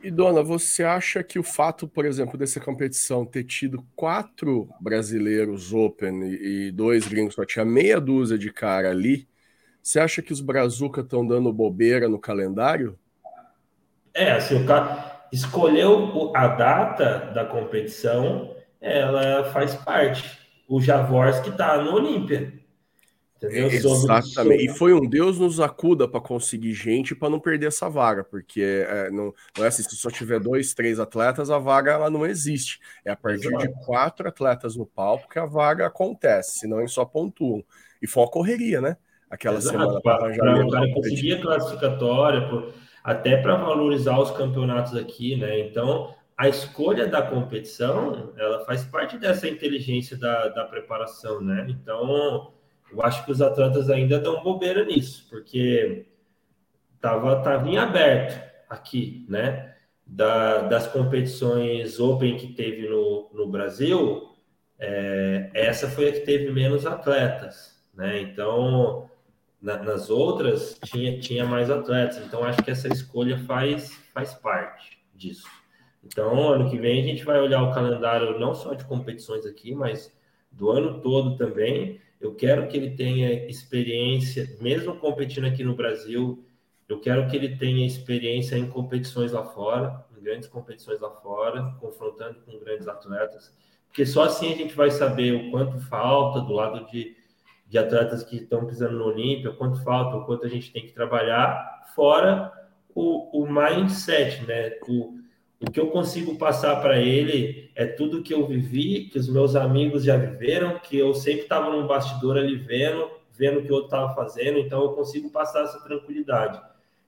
E, dona, você acha que o fato, por exemplo, dessa competição ter tido quatro brasileiros Open e, e dois gringos, só tinha meia dúzia de cara ali, você acha que os Brazuca estão dando bobeira no calendário? É, assim, o cara escolheu a data da competição ela faz parte. O Javorski está no Olímpia. Exatamente. E foi um Deus nos acuda para conseguir gente para não perder essa vaga, porque é, não, não, é assim, se só tiver dois, três atletas, a vaga ela não existe. É a partir Exato. de quatro atletas no palco que a vaga acontece, senão eles só pontuam. E foi uma correria, né? Aquela Exato. semana para conseguir a classificatória, por, até para valorizar os campeonatos aqui, né? Então, a escolha da competição, ela faz parte dessa inteligência da, da preparação, né? Então, eu acho que os atletas ainda dão bobeira nisso, porque tava, tava em aberto aqui, né? Da, das competições Open que teve no, no Brasil, é, essa foi a que teve menos atletas, né? Então, na, nas outras, tinha, tinha mais atletas. Então, acho que essa escolha faz, faz parte disso. Então, ano que vem a gente vai olhar o calendário não só de competições aqui, mas do ano todo também. Eu quero que ele tenha experiência, mesmo competindo aqui no Brasil, eu quero que ele tenha experiência em competições lá fora, em grandes competições lá fora, confrontando com grandes atletas, porque só assim a gente vai saber o quanto falta do lado de, de atletas que estão pisando no Olímpia, quanto falta, o quanto a gente tem que trabalhar, fora o, o mindset, né? O, o que eu consigo passar para ele é tudo que eu vivi, que os meus amigos já viveram, que eu sempre estava num bastidor ali vendo, vendo o que outro estava fazendo, então eu consigo passar essa tranquilidade.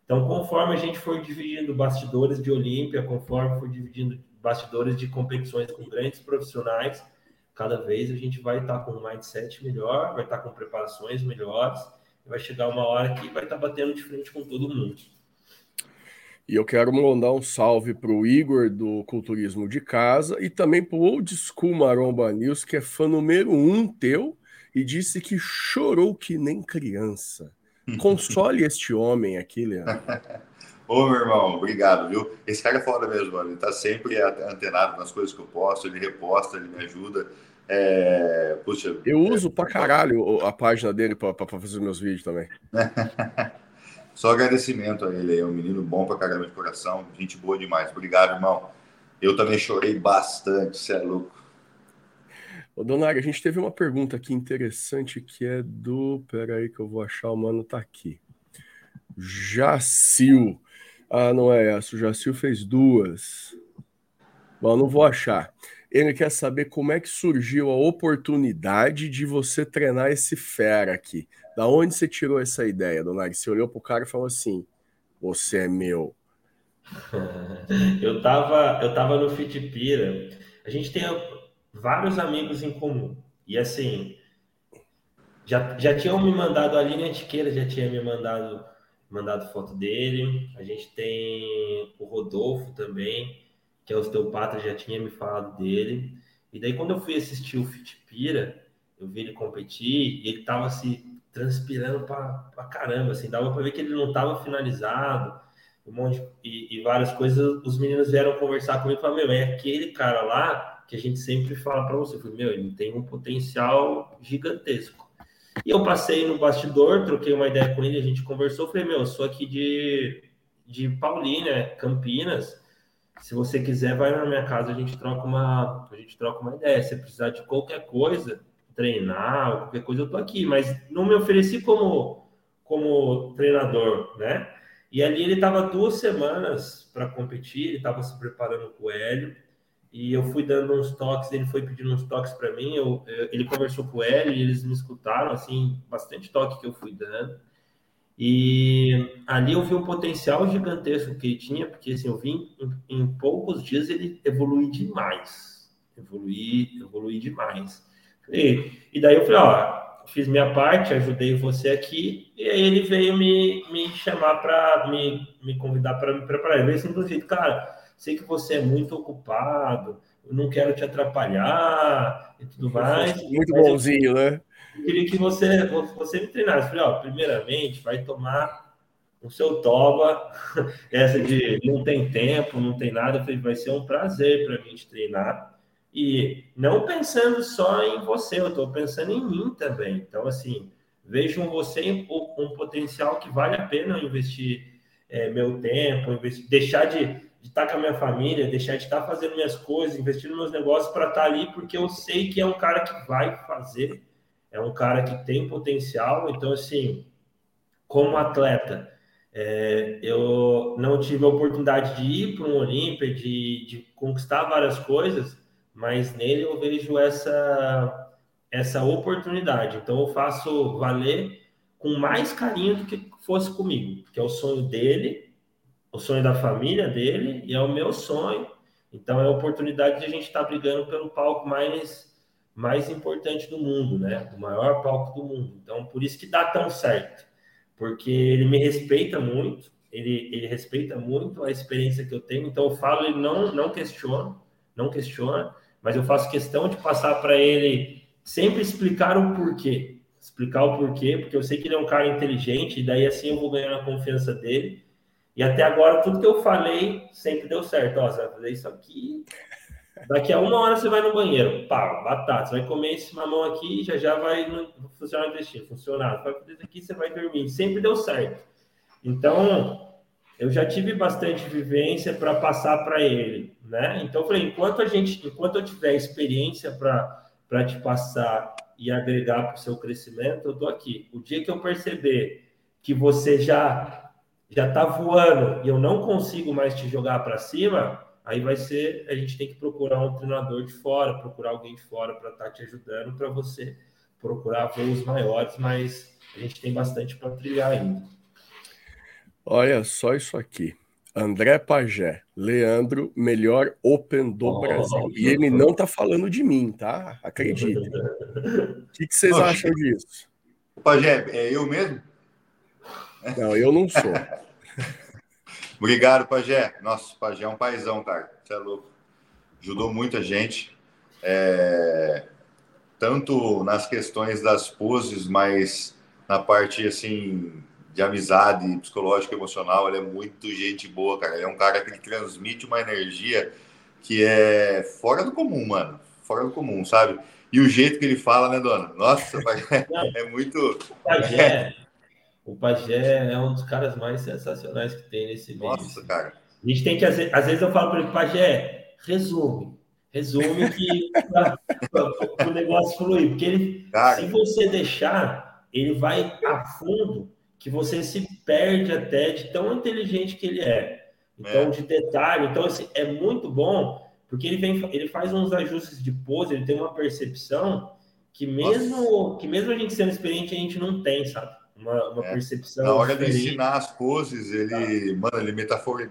Então, conforme a gente for dividindo bastidores de Olímpia, conforme for dividindo bastidores de competições com grandes profissionais, cada vez a gente vai estar tá com um mindset melhor, vai estar tá com preparações melhores, vai chegar uma hora que vai estar tá batendo de frente com todo mundo. E eu quero mandar um salve para o Igor do Culturismo de Casa e também para o Old School Maromba News, que é fã número um teu e disse que chorou que nem criança. *laughs* Console este homem aqui, Leandro. *laughs* Ô, meu irmão, obrigado, viu? Esse cara é foda mesmo, mano. Ele tá sempre antenado nas coisas que eu posto, ele reposta, ele me ajuda. É... Puxa. Eu uso é... pra caralho a página dele para fazer meus vídeos também. *laughs* Só agradecimento a ele, é um menino bom pra caramba de coração, gente boa demais. Obrigado, irmão. Eu também chorei bastante, você é louco. Ô, Donário, a gente teve uma pergunta aqui interessante que é do. Pera aí que eu vou achar, o mano tá aqui. Jacil. Ah, não é essa. O Jacil fez duas. Bom, não vou achar. Ele quer saber como é que surgiu a oportunidade de você treinar esse fera aqui. Da onde você tirou essa ideia, Donag? Você olhou pro cara e falou assim: Você é meu. *laughs* eu tava, eu tava no Fitipira. A gente tem vários amigos em comum. E assim, já, já tinham me mandado a linha etiqueira, já tinha me mandado, mandado foto dele. A gente tem o Rodolfo também que é osteopata, já tinha me falado dele. E daí, quando eu fui assistir o Fitpira, eu vi ele competir e ele estava se transpirando pra, pra caramba, assim, dava para ver que ele não estava finalizado, um monte e, e, várias coisas. Os meninos vieram conversar comigo e falaram: Meu, é aquele cara lá que a gente sempre fala para você. Eu falei, Meu, ele tem um potencial gigantesco. E eu passei no bastidor, troquei uma ideia com ele, a gente conversou. Falei: Meu, eu sou aqui de, de Paulínia, Campinas. Se você quiser, vai na minha casa, a gente troca uma, a gente troca uma ideia. Se precisar de qualquer coisa, treinar, qualquer coisa, eu tô aqui. Mas não me ofereci como, como treinador, né? E ali ele estava duas semanas para competir, ele estava se preparando com o Hélio, e eu fui dando uns toques, ele foi pedindo uns toques para mim, eu, eu, ele conversou com o Hélio e eles me escutaram, assim, bastante toque que eu fui dando. E ali eu vi um potencial gigantesco que ele tinha, porque assim, eu vi em, em poucos dias ele evoluir demais. Evoluir, evoluir demais. E, e daí eu falei, ó, fiz minha parte, ajudei você aqui, e aí ele veio me, me chamar para me, me convidar para me preparar. Ele veio assim do jeito, cara, sei que você é muito ocupado, eu não quero te atrapalhar e tudo mais. Muito bonzinho, eu, né? Eu queria que você, você me treinasse. falei, ó, primeiramente, vai tomar o seu toba, *laughs* essa de não tem tempo, não tem nada. Eu falei, vai ser um prazer para mim te treinar. E não pensando só em você, eu estou pensando em mim também. Então, assim, vejo em você um, um potencial que vale a pena investir é, meu tempo, investir, deixar de, de estar com a minha família, deixar de estar fazendo minhas coisas, investir nos meus negócios para estar ali, porque eu sei que é um cara que vai fazer, é um cara que tem potencial. Então, assim, como atleta, é, eu não tive a oportunidade de ir para um Olímpia, de, de conquistar várias coisas, mas nele eu vejo essa, essa oportunidade. Então eu faço valer com mais carinho do que fosse comigo, que é o sonho dele, o sonho da família dele e é o meu sonho. Então é a oportunidade de a gente estar tá brigando pelo palco mais mais importante do mundo, né? O maior palco do mundo. Então por isso que dá tão certo, porque ele me respeita muito, ele, ele respeita muito a experiência que eu tenho. Então eu falo, ele não não questiona, não questiona mas eu faço questão de passar para ele sempre explicar o porquê. Explicar o porquê, porque eu sei que ele é um cara inteligente, e daí assim eu vou ganhar a confiança dele. E até agora, tudo que eu falei sempre deu certo. Ó, você vai fazer isso aqui. Daqui a uma hora você vai no banheiro. Pá, batata. Você vai comer esse mamão aqui já já vai funcionar o intestino. Funcionar. Você vai fazer isso aqui, você vai dormir. Sempre deu certo. Então, eu já tive bastante vivência para passar para ele, né? Então eu falei, enquanto a gente, enquanto eu tiver experiência para te passar e agregar para o seu crescimento, eu estou aqui. O dia que eu perceber que você já já está voando e eu não consigo mais te jogar para cima, aí vai ser a gente tem que procurar um treinador de fora, procurar alguém de fora para estar tá te ajudando para você procurar voos maiores, mas a gente tem bastante para trilhar ainda. Olha só isso aqui. André Pagé, Leandro, melhor Open do oh, Brasil. E ele não tá falando de mim, tá? Acredite. *laughs* O que, que vocês acham disso? Pagé, é eu mesmo? Não, eu não sou. *laughs* Obrigado, Pagé. Nossa, Pagé é um paizão, cara. Você é louco. Ajudou muita gente. É... Tanto nas questões das poses, mas na parte, assim, de amizade psicológica emocional. Ele é muito gente boa, cara. Ele é um cara que transmite uma energia que é fora do comum, mano. Fora do comum, sabe? E o jeito que ele fala, né, dona? Nossa, é, *laughs* é muito. Pajé, o Pajé é um dos caras mais sensacionais que tem nesse meio. Nossa, cara. A gente tem que, às vezes, eu falo para ele, Pajé, resume. Resume que o *laughs* negócio fluir. Porque ele, cara, se você deixar, ele vai a fundo que você se perde até de tão inteligente que ele é. Então, é. de detalhe. Então, assim, é muito bom, porque ele, vem, ele faz uns ajustes de pose, ele tem uma percepção que mesmo, que mesmo a gente sendo experiente, a gente não tem, sabe? Uma, uma é. percepção. Na hora diferente. de ensinar as poses, ele, tá. mano, ele metaforiza,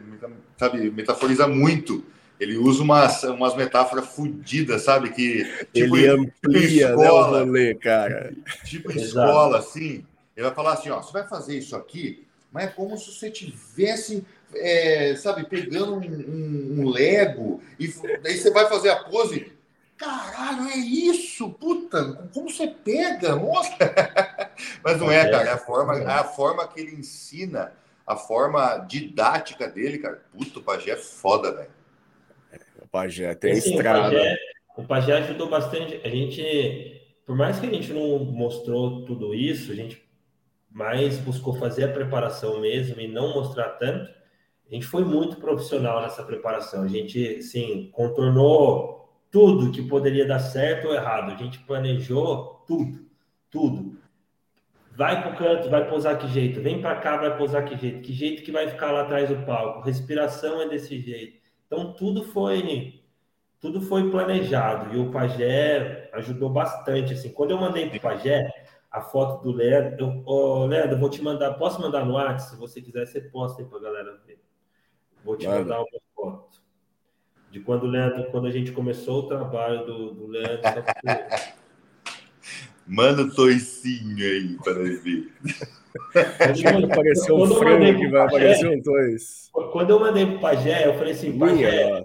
sabe, metaforiza muito. Ele usa umas, umas metáforas fodidas, sabe? Que tipo, ele amplia tipo escola, né, o rolê, cara. Tipo escola, assim. Ele vai falar assim: ó, você vai fazer isso aqui, mas é como se você tivesse, é, sabe, pegando um, um, um, Lego e daí você vai fazer a pose. Caralho, é isso, puta! Como você pega? Nossa! *laughs* Mas não é, cara. É a forma, é a forma que ele ensina, a forma didática dele, cara. Puto, o Pajé é foda, velho. O Pajé tem assim, estrada. O Pajé, o Pajé ajudou bastante. A gente, por mais que a gente não mostrou tudo isso, a gente mais buscou fazer a preparação mesmo e não mostrar tanto. A gente foi muito profissional nessa preparação. A gente, sim, contornou tudo que poderia dar certo ou errado. A gente planejou tudo, tudo. Vai para o canto, vai pousar que jeito. Vem para cá, vai pousar que jeito. Que jeito que vai ficar lá atrás do palco. Respiração é desse jeito. Então tudo foi tudo foi planejado e o Pajé ajudou bastante. Assim, quando eu mandei para o Pajé a foto do Leandro, eu, oh, Leandro, vou te mandar, posso mandar no WhatsApp? Se você quiser, você posta aí para a galera ver. Vou te Mano. mandar uma foto de quando o Leandro, quando a gente começou o trabalho do, do Leandro. *laughs* Manda o toicinho aí para ele ver. Quando apareceu um frango que vai aparecer um tois. Quando eu mandei para o Pajé, eu falei assim, Pajé,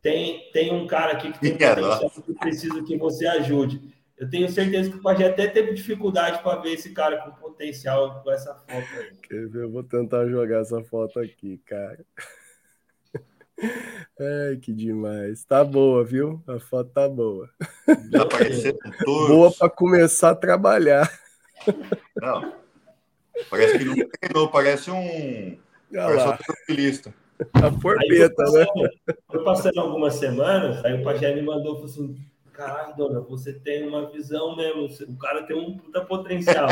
tem, tem um cara aqui que tem Minha potencial que precisa que você ajude. Eu tenho certeza que o Pajé até teve dificuldade para ver esse cara com potencial com essa foto aí. Quer ver? Eu vou tentar jogar essa foto aqui, cara. Ai, que demais. Tá boa, viu? A foto tá boa. Já apareceu Boa para começar a trabalhar. Não. Parece que não treinou, parece um. Parece lá. um a porpeta, né? Foi passando algumas semanas, aí o Pajé me mandou falou assim: caralho, dona, você tem uma visão mesmo, o cara tem um puta potencial.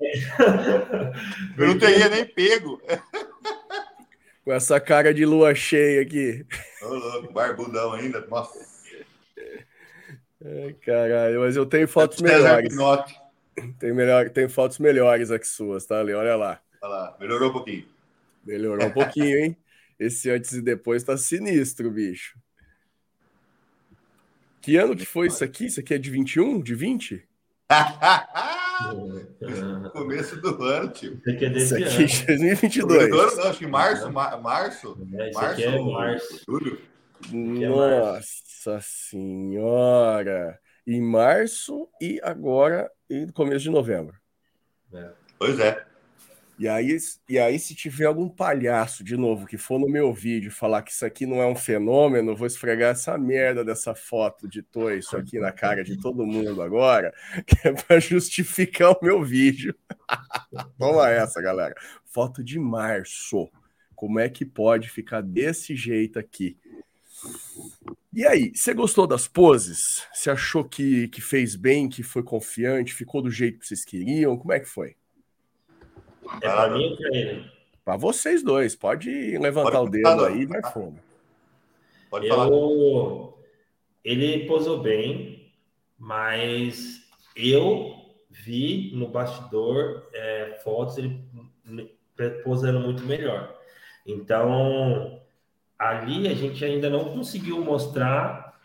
*laughs* Eu não teria nem pego. Com essa cara de lua cheia aqui. Ô, louco, barbudão ainda. Nossa. Caralho, mas eu tenho fotos melhores. Tem, melhor, tem fotos melhores aqui suas, tá, Ali? Olha lá. Olha lá, melhorou um pouquinho. Melhorou um pouquinho, hein? Esse antes e depois tá sinistro, bicho. Que ano que foi isso aqui? Isso aqui é de 21? De 20? *laughs* Começo do ano, tio. Isso aqui é desse isso aqui é 2022. Ano, não, acho que março, mar, março. É, isso março, aqui é março. Julho. Nossa senhora! Em março e agora em começo de novembro. É. Pois é. E aí, e aí, se tiver algum palhaço de novo que for no meu vídeo falar que isso aqui não é um fenômeno, vou esfregar essa merda dessa foto de toi, isso aqui na cara de todo mundo agora, *laughs* que é para justificar o meu vídeo. *laughs* Toma essa, galera. Foto de março. Como é que pode ficar desse jeito aqui? E aí, você gostou das poses? Você achou que, que fez bem, que foi confiante, ficou do jeito que vocês queriam? Como é que foi? É para mim ou para ele? Para vocês dois. Pode levantar pode o dedo aí e vai fundo. Pode falar. Eu... Ele posou bem, mas eu vi no bastidor é, fotos ele posando muito melhor. Então, ali a gente ainda não conseguiu mostrar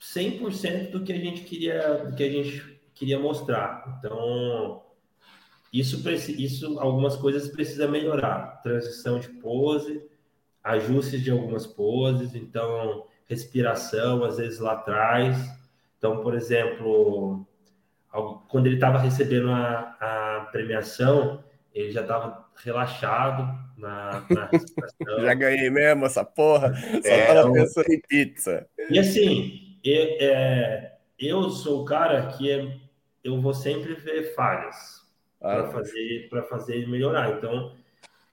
100% do que a gente queria, do que a gente queria mostrar. Então, isso, isso, algumas coisas precisa melhorar. Transição de pose, ajustes de algumas poses, então respiração, às vezes lá atrás. Então, por exemplo, quando ele estava recebendo a, a, premiação, ele já estava relaxado na, na *laughs* respiração. já ganhei mesmo essa porra, só é, tava pensando em pizza. E assim, eu, é, eu sou o cara que é, eu vou sempre ver falhas para fazer para fazer melhorar. Então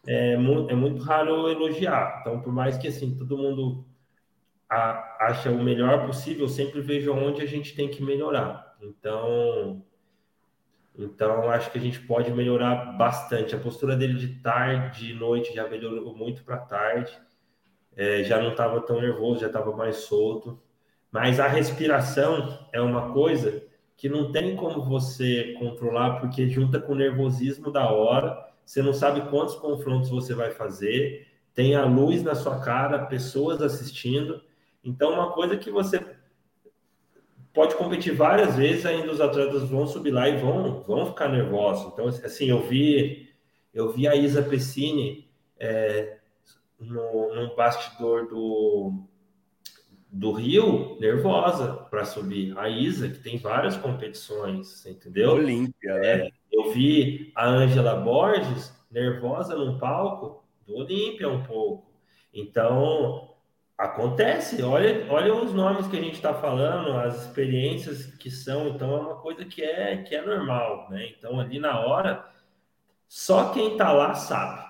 é, muito, é muito raro elogiar. Então, por mais que assim todo mundo a, acha o melhor possível, eu sempre vejo onde a gente tem que melhorar. Então, então acho que a gente pode melhorar bastante. A postura dele de tarde, de noite já melhorou muito para tarde. É, já não estava tão nervoso, já estava mais solto. Mas a respiração é uma coisa que não tem como você controlar, porque junta com o nervosismo da hora, você não sabe quantos confrontos você vai fazer, tem a luz na sua cara, pessoas assistindo. Então, uma coisa que você pode competir várias vezes, ainda os atletas vão subir lá e vão, vão ficar nervosos. Então, assim, eu vi, eu vi a Isa Pessini é, no, no bastidor do, do Rio nervosa para subir. A Isa, que tem várias competições, entendeu? Olímpia, né? É, Eu vi a Ângela Borges nervosa no palco do Olímpia um pouco. Então, acontece. Olha, olha os nomes que a gente está falando, as experiências que são. Então, é uma coisa que é, que é normal, né? Então, ali na hora, só quem está lá sabe.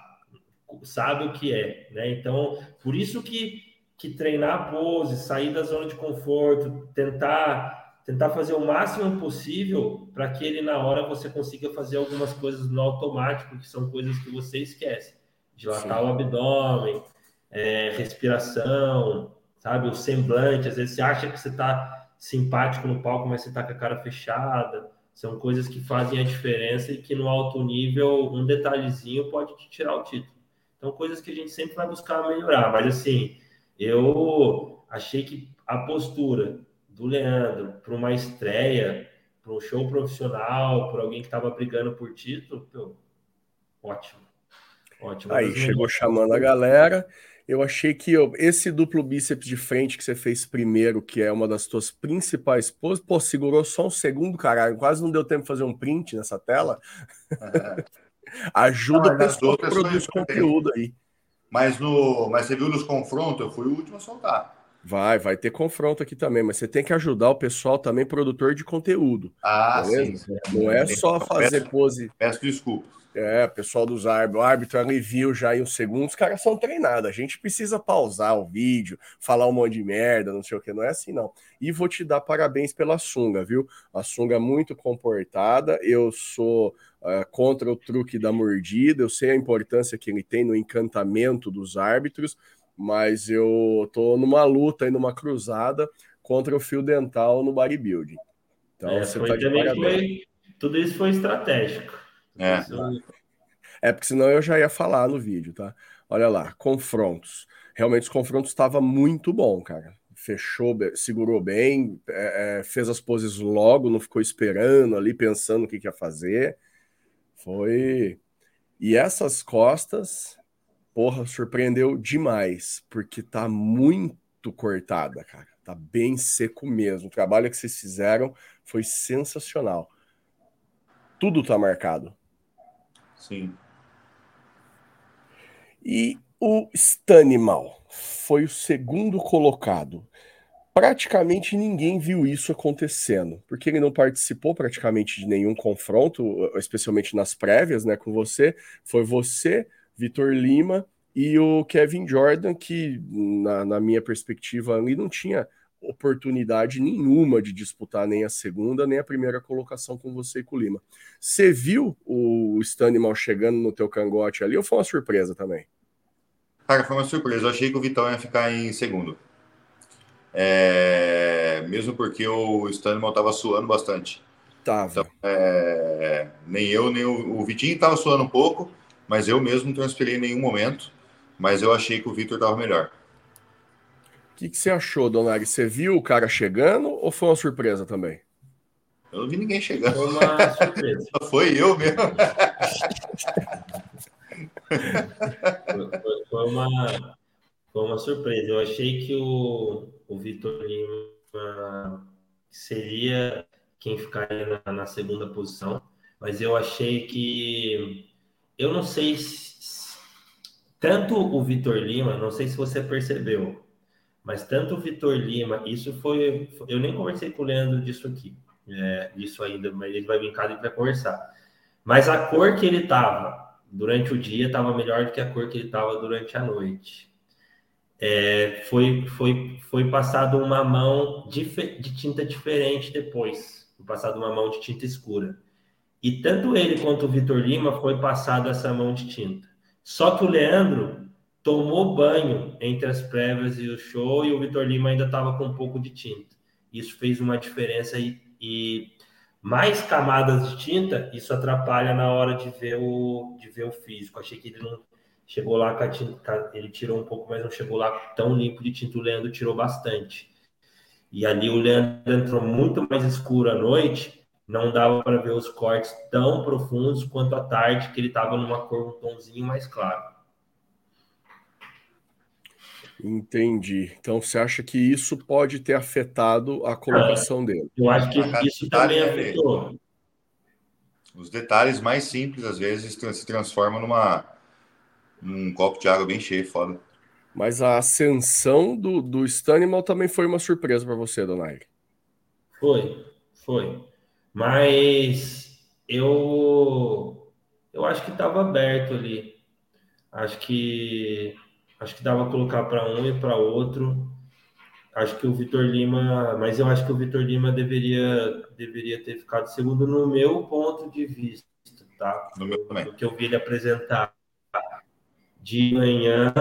Sabe o que é, né? Então, por isso que, que treinar a pose, sair da zona de conforto, tentar tentar fazer o máximo possível para que ele na hora você consiga fazer algumas coisas no automático, que são coisas que você esquece. Dilatar Sim. o abdômen, é, respiração, sabe? O semblante. Às vezes você acha que você está simpático no palco, mas você está com a cara fechada. São coisas que fazem a diferença e que no alto nível, um detalhezinho pode te tirar o título. Então, coisas que a gente sempre vai buscar melhorar. Mas, assim, eu achei que a postura do Leandro para uma estreia, para um show profissional, para alguém que estava brigando por título, pô, ótimo. Ótimo. Aí chegou chamando a galera. Eu achei que eu, esse duplo bíceps de frente que você fez primeiro, que é uma das tuas principais poses, pô, segurou só um segundo, caralho. Quase não deu tempo de fazer um print nessa tela. *laughs* Ajuda a pessoa que produz conteúdo aí. Mas, no, mas você viu nos confrontos, eu fui o último a soltar. Vai, vai ter confronto aqui também, mas você tem que ajudar o pessoal também, produtor de conteúdo. Ah, sim, sim. Não é só fazer peço, pose. Peço desculpas. É, pessoal dos árbitros, o árbitro ali viu já em um segundo, os caras são treinados. A gente precisa pausar o vídeo, falar um monte de merda, não sei o que, não é assim não. E vou te dar parabéns pela sunga, viu? A sunga é muito comportada. Eu sou uh, contra o truque da mordida, eu sei a importância que ele tem no encantamento dos árbitros mas eu tô numa luta e numa cruzada contra o fio dental no bodybuilding. Então é, você tá de Foi, tudo isso foi estratégico. É. é, porque senão eu já ia falar no vídeo, tá? Olha lá, confrontos. Realmente os confrontos estava muito bom, cara. Fechou, segurou bem, é, é, fez as poses logo, não ficou esperando ali, pensando o que, que ia fazer. Foi. E essas costas, porra, surpreendeu demais, porque tá muito cortada, cara. Tá bem seco mesmo. O trabalho que vocês fizeram foi sensacional. Tudo tá marcado. Sim. E o Stanimal foi o segundo colocado. Praticamente ninguém viu isso acontecendo, porque ele não participou praticamente de nenhum confronto, especialmente nas prévias, né, com você. Foi você, Vitor Lima e o Kevin Jordan, que na, na, minha perspectiva ali não tinha oportunidade nenhuma de disputar nem a segunda nem a primeira colocação com você e com o Lima. Você viu o Stanimal chegando no teu cangote ali ou foi uma surpresa também? Cara, foi uma surpresa. Eu achei que o Vitão ia ficar em segundo. É... Mesmo porque o Stanimal estava suando bastante. Tava. Então, é... Nem eu, nem o, o Vitinho estava suando um pouco mas eu mesmo não transferi em nenhum momento, mas eu achei que o Vitor estava melhor. O que, que, você achou, Donag? Você viu o cara chegando ou foi uma surpresa também? Eu não vi ninguém chegando. Foi uma surpresa. *laughs* foi eu mesmo. foi, foi, uma, foi uma surpresa. Eu achei que o, o Vitor Lima seria quem ficaria na, na segunda posição, mas eu achei que eu não sei se, tanto o Vitor Lima, não sei se você percebeu, mas tanto o Vitor Lima, isso foi, eu nem conversei com o Leandro disso aqui, é, disso ainda, mas ele vai vir cá e vai conversar. Mas a cor que ele tava durante o dia estava melhor do que a cor que ele estava durante a noite. É, foi, foi, foi passado uma mão de, de tinta diferente depois, foi passado uma mão de tinta escura. E tanto ele quanto o Vitor Lima foi passado essa mão de tinta. Só que o Leandro tomou banho entre as prévias e o show e o Vitor Lima ainda estava com um pouco de tinta. Isso fez uma diferença e, e, mais camadas de tinta, isso atrapalha na hora de ver o, de ver o físico. Achei que ele não chegou lá com a tinta, ele tirou um pouco, mas não chegou lá tão limpo de tinta. O Leandro tirou bastante. E ali o Leandro entrou muito mais escuro à noite não dava para ver os cortes tão profundos quanto à tarde, que ele estava numa cor um tomzinho mais claro. Entendi. Então você acha que isso pode ter afetado a colocação é, dele? Eu acho que isso também afetou. os detalhes mais simples, às vezes, se transformam numa, num copo de água bem cheio, foda. Mas a ascensão do, do Stanimal também foi uma surpresa para você, Donaire. Foi, foi. Mas eu eu acho que estava aberto ali. Acho que acho que dava colocar para um e para outro. Acho que o Vitor Lima, mas eu acho que o Vitor Lima deveria deveria ter ficado segundo no meu ponto de vista, tá? No meu também. Do que eu vi ele apresentar de manhã,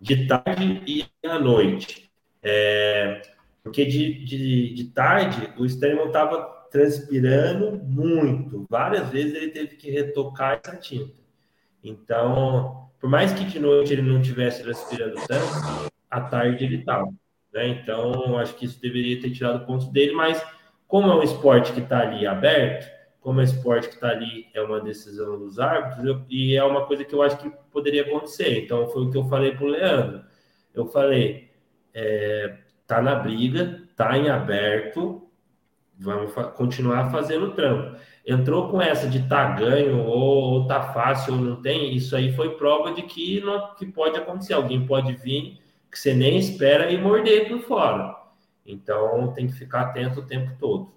de tarde e à noite. É, porque de, de, de tarde o Sterling estava transpirando muito. Várias vezes ele teve que retocar essa tinta. Então, por mais que de noite ele não tivesse transpirando tanto, à tarde ele estava. Né? Então, acho que isso deveria ter tirado pontos dele, mas como é um esporte que está ali aberto, como é um esporte que está ali, é uma decisão dos árbitros, eu, e é uma coisa que eu acho que poderia acontecer. Então, foi o que eu falei para o Leandro. Eu falei, é, tá na briga, tá em aberto, vamos fa continuar fazendo trampo. Entrou com essa de tá ganho ou, ou tá fácil ou não tem, isso aí foi prova de que, não, que pode acontecer. Alguém pode vir que você nem espera e morder por fora. Então tem que ficar atento o tempo todo.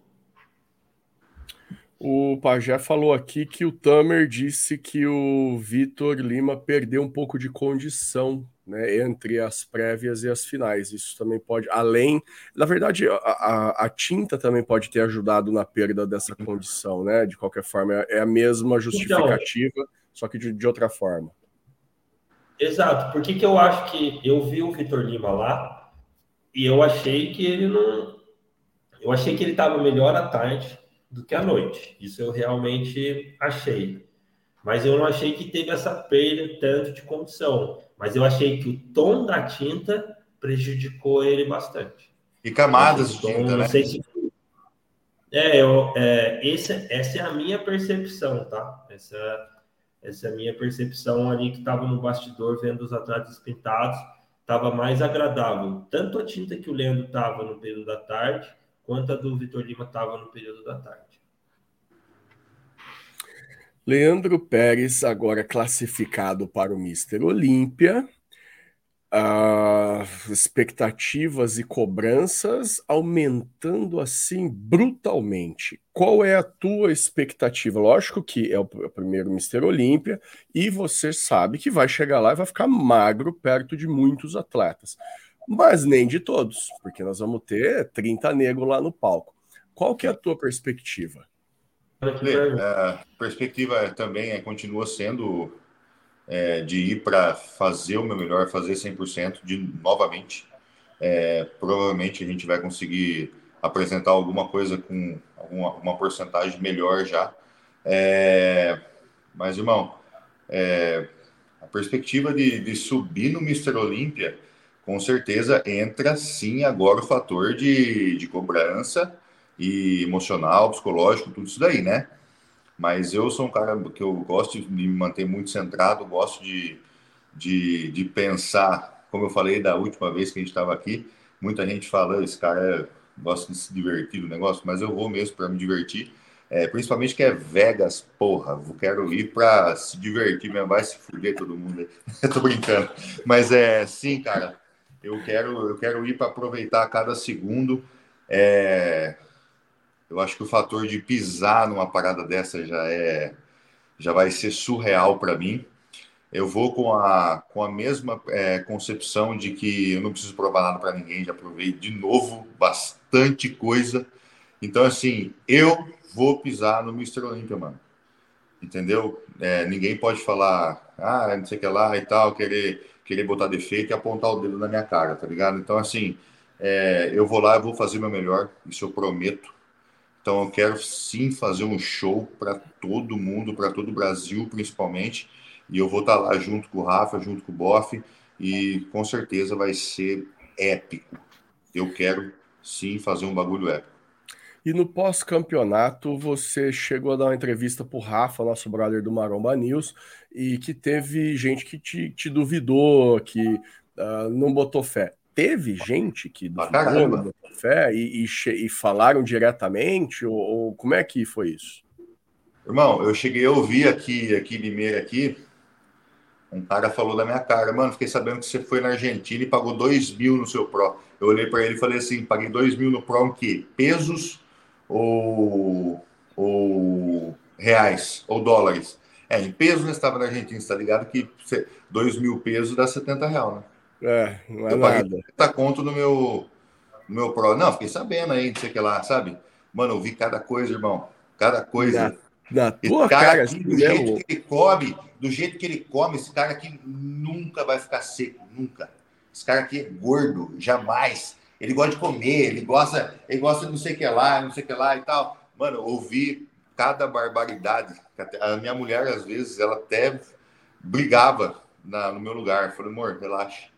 O Pajé falou aqui que o Tamer disse que o Vitor Lima perdeu um pouco de condição né, entre as prévias e as finais. Isso também pode, além, na verdade, a, a, a, tinta também pode ter ajudado na perda dessa condição, né? De qualquer forma, é, é a mesma justificativa, então, só que de, de, outra forma. Exato. Por que, que eu acho que eu vi o Vitor Lima lá e eu achei que ele não. Eu achei que ele estava melhor à tarde do que à noite. Isso eu realmente achei. Mas eu não achei que teve essa perda tanto de condição mas eu achei que o tom da tinta prejudicou ele bastante. E camadas de tinta, tom, né? Se... É, eu, é esse, essa é a minha percepção, tá? Essa, essa é a minha percepção ali que estava no bastidor vendo os atletas pintados, estava mais agradável. Tanto a tinta que o Leandro estava no período da tarde, quanto a do Vitor Lima estava no período da tarde. Leandro Pérez, agora classificado para o Mister Olímpia. Uh, expectativas e cobranças aumentando assim brutalmente. Qual é a tua expectativa? Lógico que é o primeiro Mister Olímpia e você sabe que vai chegar lá e vai ficar magro perto de muitos atletas, mas nem de todos, porque nós vamos ter 30 negros lá no palco. Qual que é a tua perspectiva? É, a perspectiva também é, continua sendo é, de ir para fazer o meu melhor, fazer 100% de novamente. É, provavelmente a gente vai conseguir apresentar alguma coisa com alguma, uma porcentagem melhor já. É, mas, irmão, é, a perspectiva de, de subir no Mr. Olímpia, com certeza entra sim agora o fator de, de cobrança e emocional, psicológico, tudo isso daí, né? Mas eu sou um cara que eu gosto de me manter muito centrado, gosto de, de, de pensar, como eu falei da última vez que a gente estava aqui, muita gente fala, esse cara gosta de se divertir no negócio, mas eu vou mesmo para me divertir, é, principalmente que é Vegas, porra, eu quero ir para se divertir, mesmo, vai se fuder todo mundo aí, *laughs* tô brincando, mas é, sim, cara, eu quero, eu quero ir para aproveitar cada segundo, é, eu acho que o fator de pisar numa parada dessa já é já vai ser surreal para mim. Eu vou com a, com a mesma é, concepção de que eu não preciso provar nada para ninguém, já provei de novo bastante coisa. Então, assim, eu vou pisar no Mr. Olympia, mano. Entendeu? É, ninguém pode falar, ah, não sei o que lá e tal, querer, querer botar defeito e apontar o dedo na minha cara, tá ligado? Então, assim, é, eu vou lá, eu vou fazer meu melhor, isso eu prometo. Então eu quero sim fazer um show para todo mundo, para todo o Brasil principalmente. E eu vou estar tá lá junto com o Rafa, junto com o Boff, e com certeza vai ser épico. Eu quero sim fazer um bagulho épico. E no pós-campeonato, você chegou a dar uma entrevista para o Rafa, nosso brother do Maromba News, e que teve gente que te, te duvidou, que uh, não botou fé teve gente que duvidou da fé e, e, e, falaram diretamente? Ou, ou, como é que foi isso? Irmão, eu cheguei a ouvir aqui, aqui Limeira aqui, um cara falou da minha cara, mano, fiquei sabendo que você foi na Argentina e pagou 2 mil no seu Pro. Eu olhei para ele e falei assim, paguei 2 mil no Pro em quê? Pesos ou, ou reais ou dólares? É, em pesos você estava na Argentina, você tá ligado que 2 mil pesos dá 70 reais, né? É, não é eu nada. paguei 70 conto no meu, no meu Pro. Não, fiquei sabendo aí, não sei o que lá, sabe? Mano, eu vi cada coisa, irmão. Cada coisa. Na, na tua cara, cara, aqui, assim do jeito mesmo. que ele come, do jeito que ele come, esse cara aqui nunca vai ficar seco, nunca. Esse cara aqui é gordo, jamais. Ele gosta de comer, ele gosta, ele gosta de não sei o que lá, não sei o que lá e tal. Mano, ouvi cada barbaridade. A minha mulher, às vezes, ela até brigava na, no meu lugar. Falei, amor, relaxa.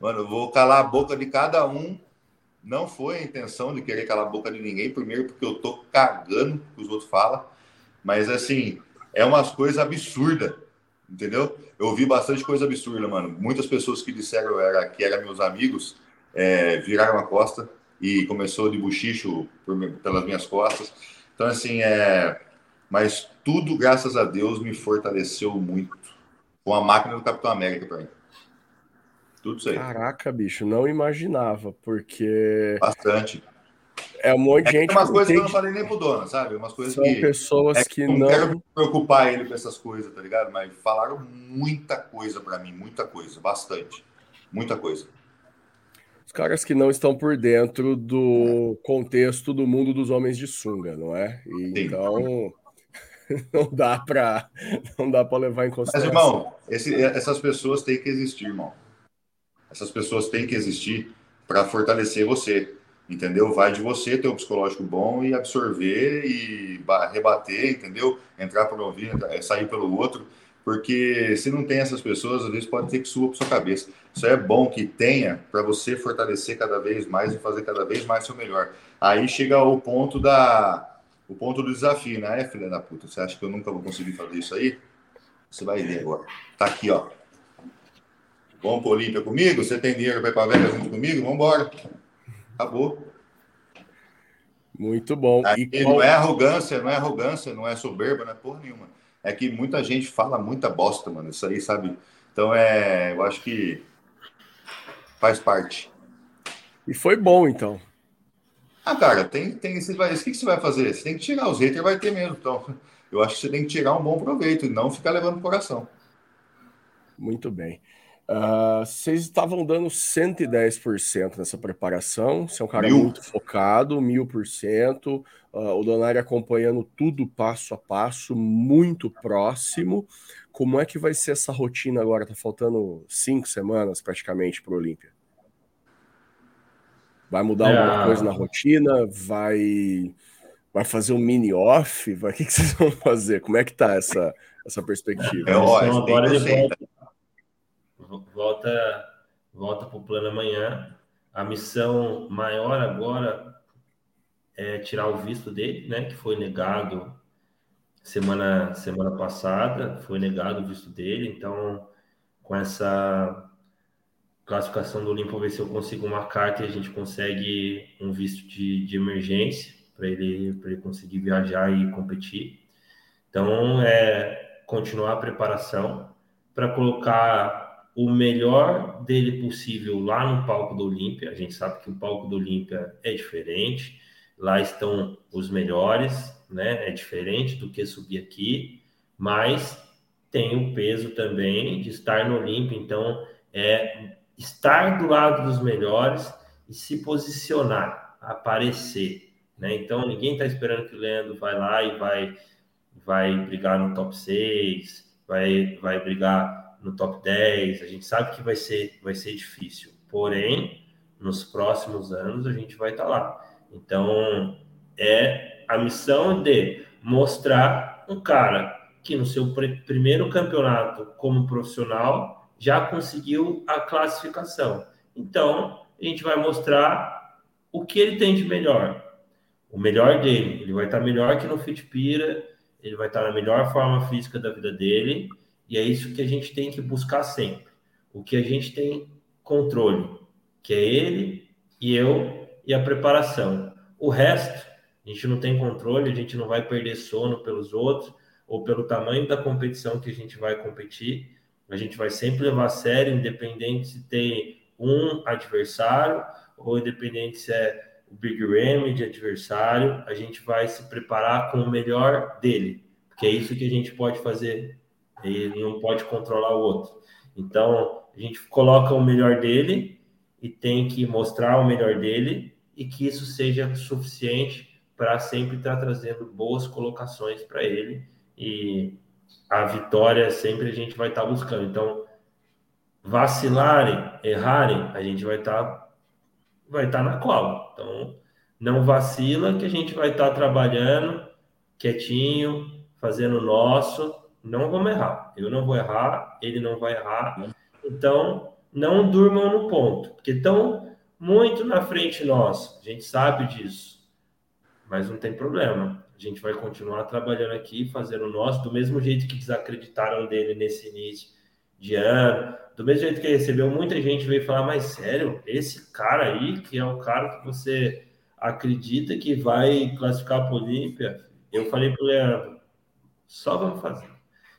Mano, eu vou calar a boca de cada um. Não foi a intenção de querer calar a boca de ninguém, primeiro porque eu tô cagando o que os outros falam, mas assim, é umas coisas absurdas, entendeu? Eu ouvi bastante coisa absurda, mano. Muitas pessoas que disseram era, que eram meus amigos é, viraram a costa e começou de buchicho por, pelas minhas costas. Então, assim, é. Mas tudo, graças a Deus, me fortaleceu muito. Com a máquina do Capitão América pra mim. Tudo isso aí. Caraca, bicho, não imaginava, porque Bastante. é um monte de É que gente umas que coisas que eu não falei nem pro dono, sabe? Umas coisas são que. pessoas É que eu não não quero preocupar ele com essas coisas, tá ligado? Mas falaram muita coisa pra mim, muita coisa, bastante. Muita coisa. Os caras que não estão por dentro do contexto do mundo dos homens de sunga, não é? E então *laughs* não dá para não dá para levar em Mas, consideração. irmão, esse- essas pessoas têm que existir, irmão. Essas pessoas têm que existir para fortalecer você. Entendeu? Vai de você ter um psicológico bom e absorver e ba- rebater, entendeu? Entrar por um ouvido, entrar- sair pelo outro. Porque se não tem essas pessoas, às vezes pode ter que suba para sua cabeça. Isso é bom que tenha para você fortalecer cada vez mais e fazer cada vez mais seu melhor. Aí chega o ponto da o ponto do desafio, né, filha da puta? Você acha que eu nunca vou conseguir fazer isso aí? Você vai ver agora. Tá aqui, ó. Vamos pro Olímpia comigo? Você tem dinheiro para ir pra Vegas junto comigo? Vamos embora. Acabou. Muito bom. Aí E não qual- é arrogância, não é arrogância, não é soberba, não é porra nenhuma. É que muita gente fala muita bosta, mano. Isso aí, sabe? Então é. Eu acho que faz parte. e foi bom então. Ah, cara, tem, tem, você vai, o que, que você vai fazer? Você tem que tirar os haters, vai ter mesmo. Então, eu acho que você tem que tirar um bom proveito e não ficar levando pro coração. Muito bem. Ah, vocês estavam dando 110% nessa preparação. Você é um cara Mil. muito focado, mil por cento. Ah, O Donari acompanhando tudo passo a passo, muito próximo. Como é que vai ser essa rotina agora? Tá faltando cinco semanas praticamente para o Olímpia. Vai mudar É, alguma coisa na rotina? Vai, vai fazer um mini off? Vai... O que, que vocês vão fazer? Como é que tá essa, essa perspectiva? É, ó, agora ele volta, volta, volta para o plano amanhã. A missão maior agora é tirar o visto dele, né? Que foi negado semana, semana passada, foi negado o visto dele. Então, com essa classificação do Olimpo, ver se eu consigo uma carta e a gente consegue um visto de, de emergência para ele, pra ele conseguir viajar e competir. Então, é continuar a preparação para colocar o melhor dele possível lá no palco do Olímpia. A gente sabe que o palco do Olímpia é diferente, lá estão os melhores, né? É diferente do que subir aqui, mas tem o peso também de estar no Olímpia, então é estar do lado dos melhores e se posicionar, aparecer, né? Então ninguém está esperando que o Leandro vai lá e vai vai brigar no top 6, vai vai brigar no top 10. A gente sabe que vai ser vai ser difícil. Porém, nos próximos anos a gente vai estar lá. Então, é a missão de mostrar um cara que no seu pr- primeiro campeonato como profissional já conseguiu a classificação. Então, a gente vai mostrar o que ele tem de melhor. O melhor dele. Ele vai estar melhor que no Fitpira, ele vai estar na melhor forma física da vida dele, e é isso que a gente tem que buscar sempre. O que a gente tem controle, que é ele e eu e a preparação. O resto, A gente não tem controle, a gente não vai perder sono pelos outros ou pelo tamanho da competição que a gente vai competir. A gente vai sempre levar a sério, independente se tem um adversário ou independente se é o Big Ram de adversário, a gente vai se preparar com o melhor dele, porque é isso que a gente pode fazer, ele não pode controlar o outro. Então, a gente coloca o melhor dele e tem que mostrar o melhor dele e que isso seja suficiente para sempre estar trazendo boas colocações para ele e a vitória sempre a gente vai estar buscando. Então, vacilarem, errarem, a gente vai estar vai estar na cola. Então, não vacila que a gente vai estar trabalhando quietinho, fazendo o nosso, não vamos errar. Eu não vou errar, ele não vai errar. Então, não durmam no ponto, porque estão muito na frente nossa. A gente sabe disso. Mas não tem problema. A gente vai continuar trabalhando aqui, fazendo o nosso, do mesmo jeito que desacreditaram dele nesse início de ano, do mesmo jeito que recebeu, muita gente veio falar, mas sério, esse cara aí, que é o cara que você acredita que vai classificar para o Olímpia, eu falei para o Leandro, só vamos fazer.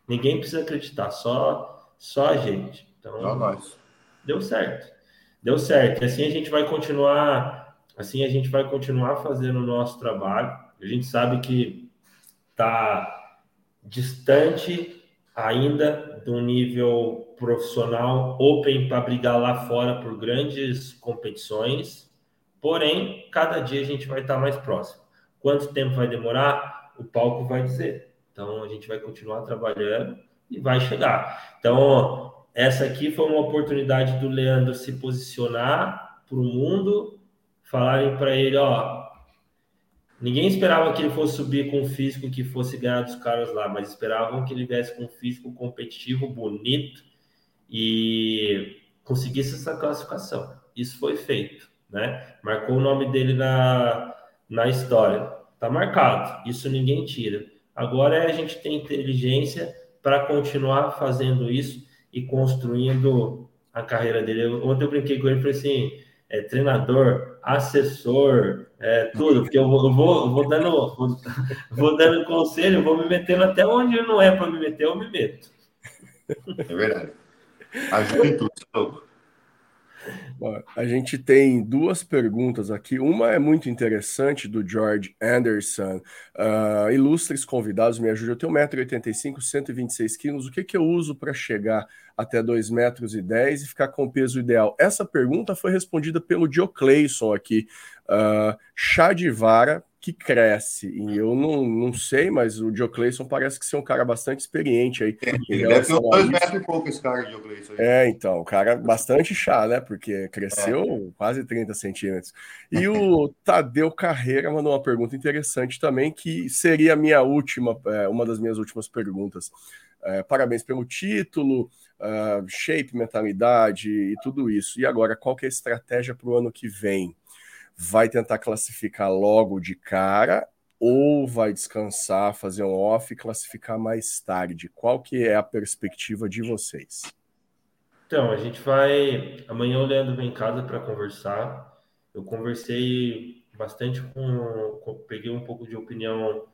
Ninguém precisa acreditar, só, só a gente. Então, só nós. Deu certo. Deu certo. E assim a gente vai continuar, assim a gente vai continuar fazendo o nosso trabalho. A gente sabe que está distante ainda do nível profissional open para brigar lá fora por grandes competições. Porém, cada dia a gente vai estar mais próximo. Quanto tempo vai demorar? O palco vai dizer. Então, a gente vai continuar trabalhando e vai chegar. Então, essa aqui foi uma oportunidade do Leandro se posicionar para o mundo, falarem para ele, ó, Ninguém esperava que ele fosse subir com um físico que fosse ganhar dos caras lá, mas esperavam que ele viesse com um físico competitivo, bonito e conseguisse essa classificação. Isso foi feito, né? Marcou o nome dele na, na história. Tá marcado, isso ninguém tira. Agora é a gente ter inteligência para continuar fazendo isso e construindo a carreira dele. Ontem eu brinquei com ele e falei assim: é, treinador, assessor, é, tudo, porque eu vou, eu vou, eu vou dando, vou, vou, dando conselho, vou me metendo até onde não é para me meter, eu me meto. É verdade. Ajuda em tudo, a gente tem duas perguntas aqui. Uma é muito interessante, do George Anderson. Uh, ilustres convidados, me ajude. Eu tenho 1,85m, 126 quilos. O que, que eu uso para chegar até 2,10 metros e, e ficar com o peso ideal? Essa pergunta foi respondida pelo Diocleison aqui. Uh, chá de vara que cresce. E eu não, não sei, mas o Diocleison parece que ser um cara bastante experiente aí. É, ele deve ter uns dois metros e pouco esse cara, Diocleison. É, então, o cara bastante chá, né? Porque cresceu é. quase 30 centímetros. E o Tadeu Carreira mandou uma pergunta interessante também, que seria a minha última, é, uma das minhas últimas perguntas. É, parabéns pelo título, shape, mentalidade e tudo isso. E agora, qual que é a estratégia para o ano que vem? Vai tentar classificar logo de cara ou vai descansar, fazer um off e classificar mais tarde? Qual que é a perspectiva de vocês? Então, a gente vai. Amanhã o Leandro vem em casa para conversar. Eu conversei bastante com, com, Peguei um pouco de opinião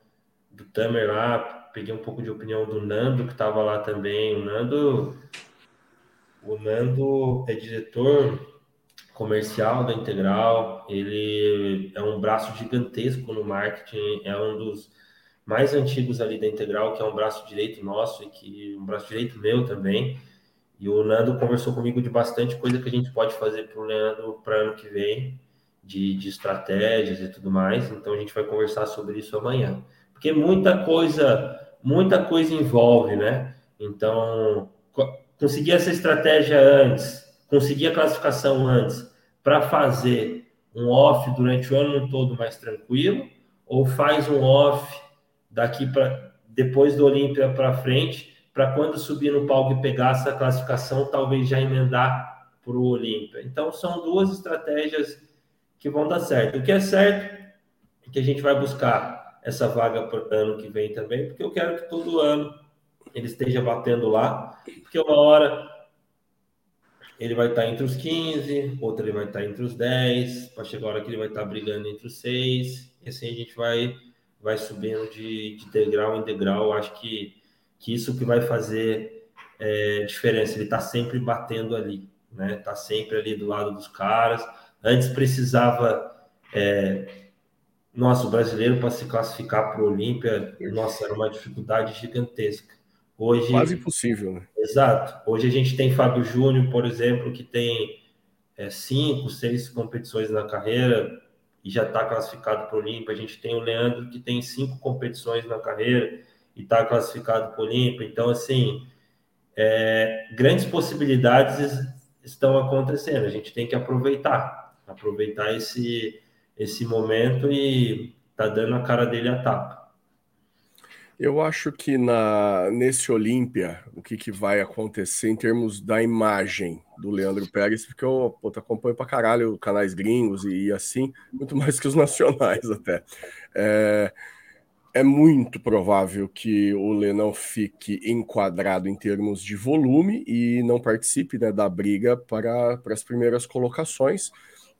do Tamer lá, peguei um pouco de opinião do Nando, que estava lá também. O Nando. O Nando é diretor comercial da Integral, ele é um braço gigantesco no marketing, é um dos mais antigos ali da Integral, que é um braço direito nosso e que um braço direito meu também. E o Nando conversou comigo de bastante coisa que a gente pode fazer para o Leandro para ano que vem, de, de estratégias e tudo mais. Então a gente vai conversar sobre isso amanhã, porque muita coisa, muita coisa envolve, né? Então conseguir essa estratégia antes conseguir a classificação antes para fazer um off durante o ano todo mais tranquilo, ou faz um off daqui para depois do Olímpia para frente, para quando subir no palco e pegar essa classificação, talvez já emendar para o Olímpia. Então, são duas estratégias que vão dar certo. O que é certo é que a gente vai buscar essa vaga o ano que vem também, porque eu quero que todo ano ele esteja batendo lá, porque uma hora ele vai estar entre os 15, outra ele vai estar entre os 10, para chegar a hora que ele vai estar brigando entre os 6, e assim a gente vai, vai subindo de, de degrau em degrau. Acho que, que isso que vai fazer é, diferença. Ele está sempre batendo ali, né? Está sempre ali do lado dos caras. Antes precisava. É, nossa, o brasileiro para se classificar para o Olímpia, nossa, era uma dificuldade gigantesca. Hoje, Quase impossível, né? Exato. Hoje a gente tem Fábio Júnior, por exemplo, que tem é, cinco, seis competições na carreira e já está classificado para o Olímpia. A gente tem o Leandro, que tem cinco competições na carreira e está classificado para o Olímpia. Então, assim, é, grandes possibilidades estão acontecendo. A gente tem que aproveitar, aproveitar esse, esse momento e tá dando a cara dele a tapa. Eu acho que na, nesse Olímpia, o que, que vai acontecer em termos da imagem do Leandro Pérez, porque eu pô, acompanho pra caralho canais gringos e, e assim, muito *laughs* mais que os nacionais até. É, é muito provável que o Lê não fique enquadrado em termos de volume e não participe né, da briga para, para as primeiras colocações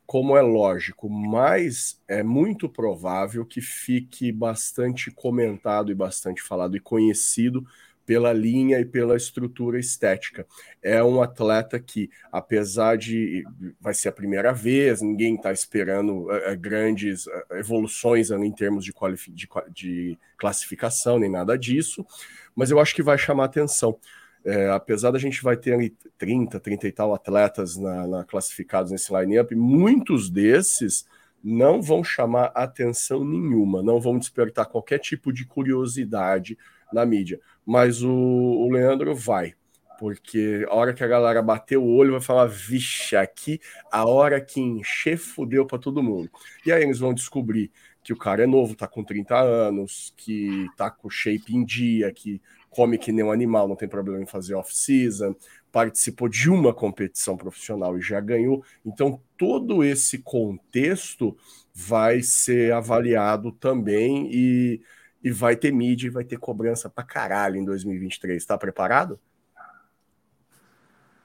como é lógico, mas é muito provável que fique bastante comentado e bastante falado e conhecido pela linha e pela estrutura estética. É um atleta que, apesar de vai ser a primeira vez, ninguém está esperando uh, grandes uh, evoluções uh, em termos de, de, de classificação, nem nada disso, mas eu acho que vai chamar atenção. É, apesar da gente vai ter ali 30, 30 e tal atletas na, na classificados nesse line-up, muitos desses não vão chamar atenção nenhuma, não vão despertar qualquer tipo de curiosidade na mídia. Mas o, o Leandro vai, porque a hora que a galera bater o olho vai falar, vixe, aqui a hora que encher fudeu para todo mundo. E aí eles vão descobrir que o cara é novo, tá com 30 anos, que tá com shape em dia, que come que nem um animal, não tem problema em fazer off-season, participou de uma competição profissional e já ganhou. Então, todo esse contexto vai ser avaliado também e, e vai ter mídia e vai ter cobrança pra caralho em 2023. Tá preparado?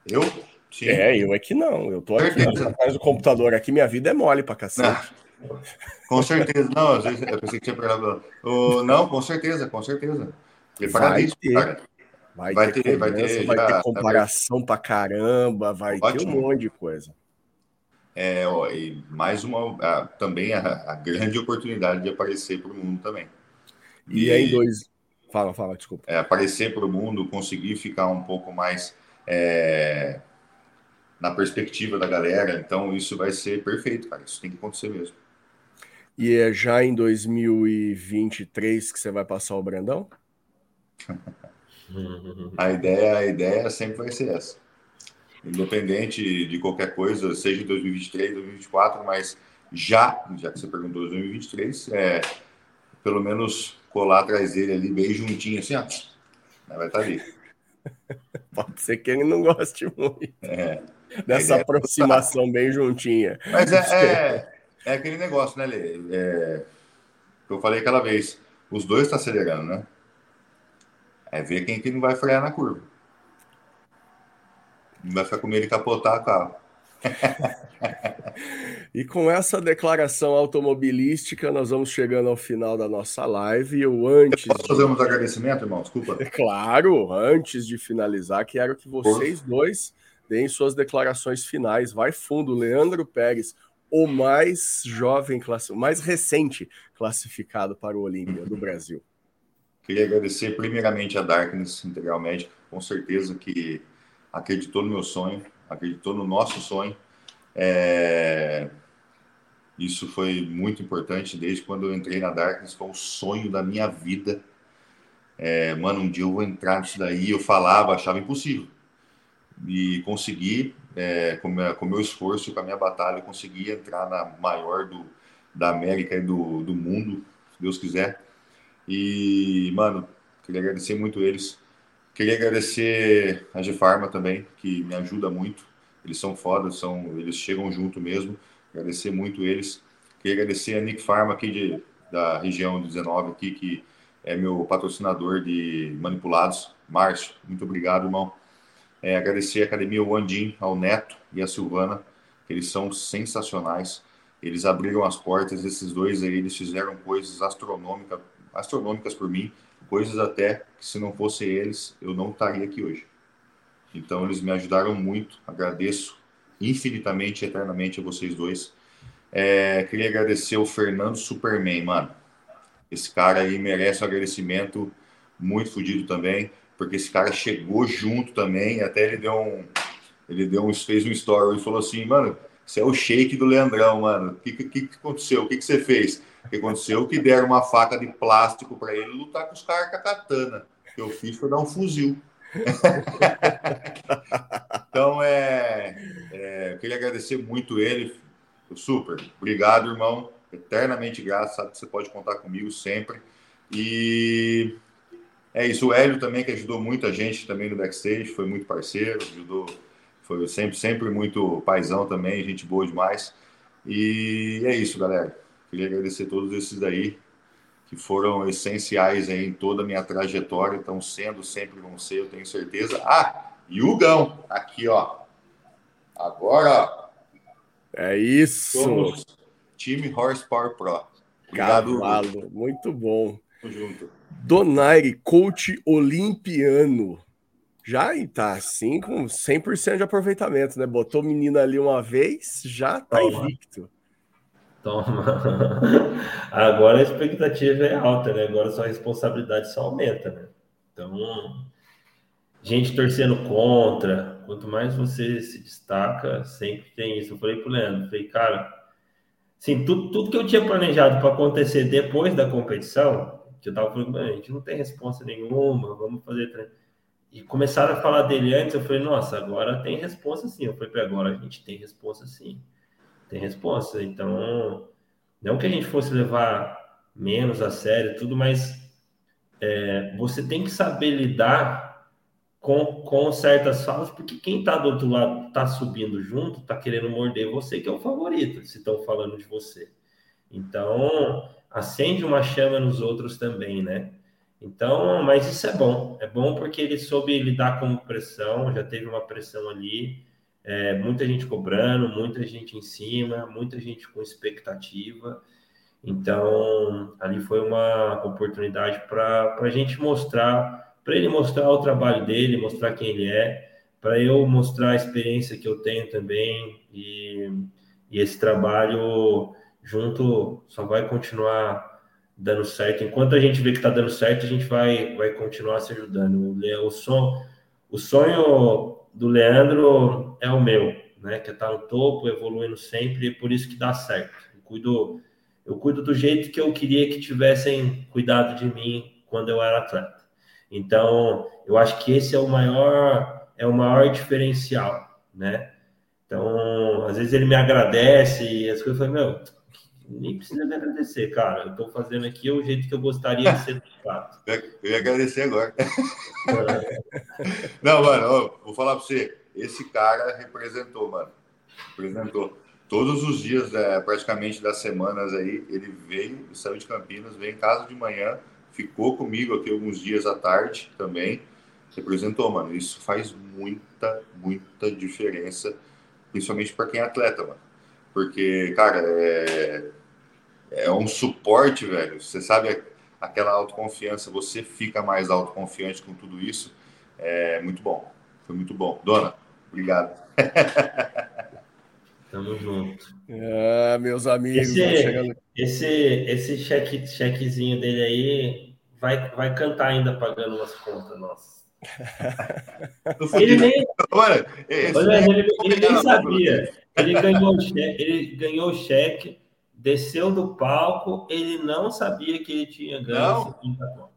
Eu? Sim. É, eu é que não. Eu tô aqui atrás do computador aqui, minha vida é mole pra cacete. Não. Com certeza, não, eu pensei que tinha perguntado. Não, com certeza, com certeza. Vai ter, cara. Vai, vai ter, ter vai ter, vai ter comparação tá pra caramba, vai Ótimo. ter um monte de coisa. É, ó, e mais uma, a, também a, a, grande oportunidade de aparecer para o mundo também. E, e aí, dois. Fala, fala, desculpa. É, aparecer para o mundo, conseguir ficar um pouco mais é, na perspectiva da galera. Então, isso vai ser perfeito, cara. Isso tem que acontecer mesmo. E é já em 2023 que você vai passar o Brandão? A ideia, a ideia sempre vai ser essa. Independente de qualquer coisa, seja em 2023, 2024, mas já, já que você perguntou 2023, é pelo menos colar atrás dele ali bem juntinho, assim, ó, né, vai estar tá ali. *laughs* Pode ser que ele não goste muito é, dessa é aproximação bem juntinha. Mas é, é, *laughs* é, aquele negócio, né, Lê? É, eu falei aquela vez, os dois estão tá acelerando, né? É ver quem que não vai frear na curva. Não vai ficar com medo de capotar o carro. *laughs* e com essa declaração automobilística, nós vamos chegando ao final da nossa live. Eu antes. Posso fazer uns agradecimentos, irmão? Desculpa. É *laughs* claro, antes de finalizar, quero que vocês dois deem suas declarações finais. Vai fundo, Leandro Pérez, o mais jovem, o mais recente classificado para o Olímpia do Brasil. Queria agradecer primeiramente a Darkness Integral Médica, com certeza que acreditou no meu sonho, acreditou no nosso sonho. É... Isso foi muito importante desde quando eu entrei na Darkness, foi o sonho da minha vida. É... Mano, um dia eu vou entrar nisso daí, eu falava, achava impossível. E consegui, é, com, o com meu esforço, com a minha batalha, consegui entrar na maior do, da América e do, do mundo, se Deus quiser. E, mano, queria agradecer muito eles. Queria agradecer a G-Farma também, que me ajuda muito. Eles são foda, são, eles chegam junto mesmo. Agradecer muito eles. Queria agradecer a Nick Pharma aqui de, da região 19 aqui, que é meu patrocinador de manipulados. Márcio, muito obrigado, irmão. É, agradecer a Academia Wandin, ao Neto e a Silvana, que eles são sensacionais. Eles abriram as portas, esses dois aí, eles fizeram coisas astronômicas, astronômicas por mim, coisas até que se não fossem eles, eu não estaria aqui hoje. Então eles me ajudaram muito, agradeço infinitamente, eternamente a vocês dois. É, queria agradecer o Fernando Superman, mano. Esse cara aí merece um agradecimento muito fodido também, porque esse cara chegou junto também, até ele deu um, ele deu um, fez um story e falou assim, mano, você é o shake do Leandrão, mano. O que, que, que aconteceu? O que, que você fez? O que aconteceu? Que deram uma faca de plástico para ele lutar com os caras com a katana. O que eu fiz foi dar um fuzil. *laughs* então, é, é, eu queria agradecer muito ele. Super. Obrigado, irmão. Eternamente grato. Sabe que você pode contar comigo sempre. E é isso. O Hélio também, que ajudou muita gente também no backstage, foi muito parceiro, ajudou, foi sempre, sempre muito paizão também, gente boa demais. E é isso, galera. Queria agradecer todos esses daí que foram essenciais aí em toda a minha trajetória, estão sendo, sempre vão ser, eu tenho certeza. Ah, e o Gão, aqui, ó. Agora, É isso. somos time Horsepower Pro. Obrigado, Cavalo. Muito bom. Tamo junto. Donaire, coach olimpiano. Já tá assim com 100% de aproveitamento, né? Botou menina ali uma vez, já tá Toma. invicto. Toma. *laughs* Agora a expectativa é alta, né? Agora sua responsabilidade só aumenta, né? Então, gente torcendo contra. Quanto mais você se destaca, sempre tem isso. Eu falei pro Leandro, falei, cara, assim, tudo, tudo que eu tinha planejado para acontecer depois da competição, que eu tava falando, "Mano, a gente não tem resposta nenhuma, vamos fazer. tre-" E começaram a falar dele antes, eu falei, nossa, agora tem resposta sim. Eu falei, agora a gente tem resposta sim. Tem resposta. Então, não que a gente fosse levar menos a sério, tudo, mas é, você tem que saber lidar com, com certas falas, porque quem está do outro lado está subindo junto, está querendo morder você, que é o favorito, se estão falando de você. Então, acende uma chama nos outros também, né? Então, mas isso é bom. É bom porque ele soube lidar com pressão, já teve uma pressão ali, é, muita gente cobrando, muita gente em cima, muita gente com expectativa. Então, ali foi uma oportunidade para a gente mostrar, para ele mostrar o trabalho dele, mostrar quem ele é, para eu mostrar a experiência que eu tenho também, e, e esse trabalho junto só vai continuar dando certo. Enquanto a gente vê que está dando certo, a gente vai, vai continuar se ajudando. O, son, o sonho do Leandro é o meu, né? Que é estar no topo, evoluindo sempre, e por isso que dá certo. Eu cuido, eu cuido do jeito que eu queria que tivessem cuidado de mim quando eu era atleta. Então, eu acho que esse é o maior, é o maior diferencial, né? Então, às vezes ele me agradece e as coisas eu falo, meu, nem precisa me agradecer, cara. Eu tô fazendo aqui o jeito que eu gostaria de ser tratado. *laughs* Eu ia agradecer agora. *laughs* Não, mano, ó, vou falar pra você. Esse cara representou, mano. Representou. Todos os dias, é, praticamente das semanas aí, ele veio, saiu de Campinas, veio em casa de manhã, ficou comigo aqui alguns dias à tarde também. Representou, mano. Isso faz muita, muita diferença, principalmente para quem é atleta, mano. Porque, cara, é, é um suporte, velho. Você sabe aquela autoconfiança, você fica mais autoconfiante com tudo isso. É muito bom. Foi muito bom. Dona, obrigado. *laughs* Tamo junto. Ah, meus amigos, Esse- chegando. Esse, esse cheque, chequezinho dele aí vai, vai cantar ainda pagando umas contas nossas. *laughs* Ele nem, olha, ele, ele nem sabia. Ele ganhou, o cheque, ele ganhou o cheque, desceu do palco, ele não sabia que ele tinha ganho Não. 50 contas.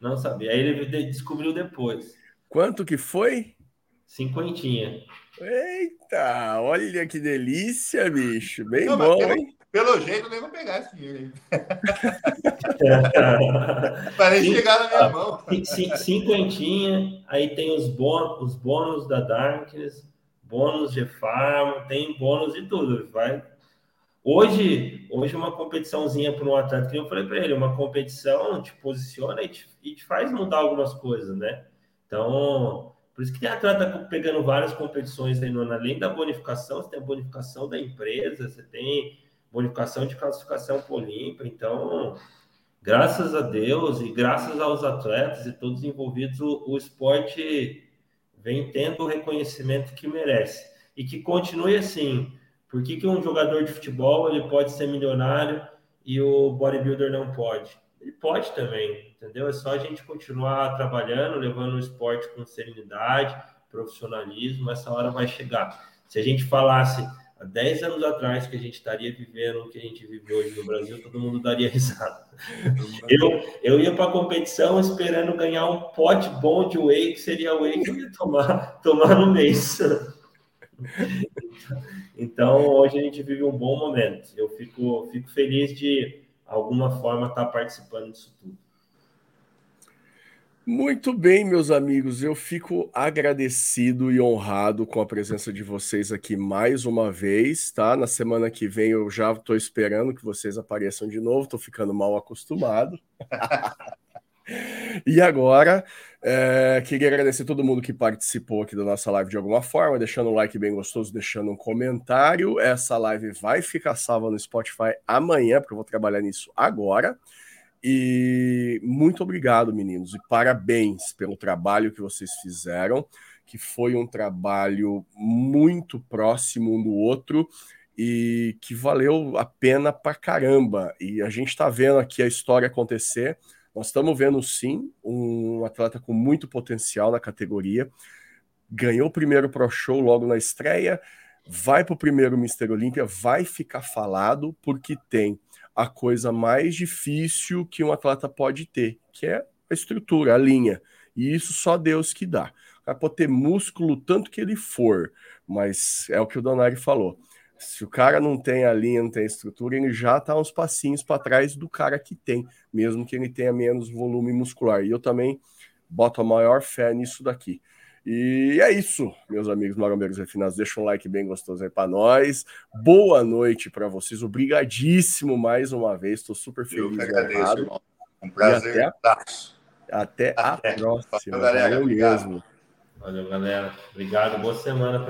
Não sabia. Aí ele de- descobriu depois. Quanto que foi? Cinquentinha. Eita, olha que delícia, bicho. Bem Não, bom, pelo- hein? Pelo jeito, eu nem vou pegar esse dinheiro aí. *laughs* Vai nem chegar na minha mão. Cin- Cinquentinha, aí tem os bônus, os bônus da Darkness, bônus de farm, tem bônus e tudo. Vai. Hoje, hoje uma competiçãozinha para um atleta, que eu falei para ele, uma competição te posiciona e te, e te faz mudar algumas coisas, né? Então, Por isso que tem atleta pegando várias competições aí, no, além da bonificação, você tem a bonificação da empresa, você tem bonificação de classificação para Olímpia. Então, graças a Deus e graças aos atletas e todos envolvidos, o, o esporte vem tendo o reconhecimento que merece. E que continue assim. Por que, que um jogador de futebol ele pode ser milionário e o bodybuilder não pode? Ele pode também, entendeu? É só a gente continuar trabalhando, levando o esporte com serenidade, profissionalismo, essa hora vai chegar. Se a gente falasse há 10 anos atrás que a gente estaria vivendo o que a gente vive hoje no Brasil, todo mundo daria *laughs* risada. Eu, eu ia para a competição esperando ganhar um pote bom de whey, que seria o whey que eu ia tomar, *laughs* tomar no mês. Então, hoje a gente vive um bom momento. Eu fico, fico feliz de alguma forma estar participando disso tudo. Muito bem, meus amigos, eu fico agradecido e honrado com a presença de vocês aqui mais uma vez, tá? Na semana que vem eu já estou esperando que vocês apareçam de novo, estou ficando mal acostumado. *laughs* e agora, é, queria agradecer todo mundo que participou aqui da nossa live de alguma forma, deixando um like bem gostoso, deixando um comentário. Essa live vai ficar salva no Spotify amanhã, porque eu vou trabalhar nisso agora. E muito obrigado, meninos, e parabéns pelo trabalho que vocês fizeram, que foi um trabalho muito próximo um do outro e que valeu a pena pra caramba. E a gente está vendo aqui a história acontecer. Nós estamos vendo sim um atleta com muito potencial na categoria. Ganhou o primeiro Pro Show logo na estreia, vai para o primeiro Mister Olímpia, vai ficar falado porque tem a coisa mais difícil que um atleta pode ter, que é a estrutura, a linha. E isso só Deus que dá. Vai pode ter músculo tanto que ele for, mas é o que o Donari falou. Se o cara não tem a linha, não tem a estrutura, ele já está uns passinhos para trás do cara que tem, mesmo que ele tenha menos volume muscular. E eu também boto a maior fé nisso daqui. E é isso, meus amigos marombeiros refinados. Deixa um like bem gostoso aí para nós. Boa noite para vocês. Obrigadíssimo mais uma vez. Estou super feliz. Eu agradeço, irmão. Um prazer. Até, até, até, a próxima. Valeu, galera. Valeu mesmo. Valeu, galera. Obrigado. Boa semana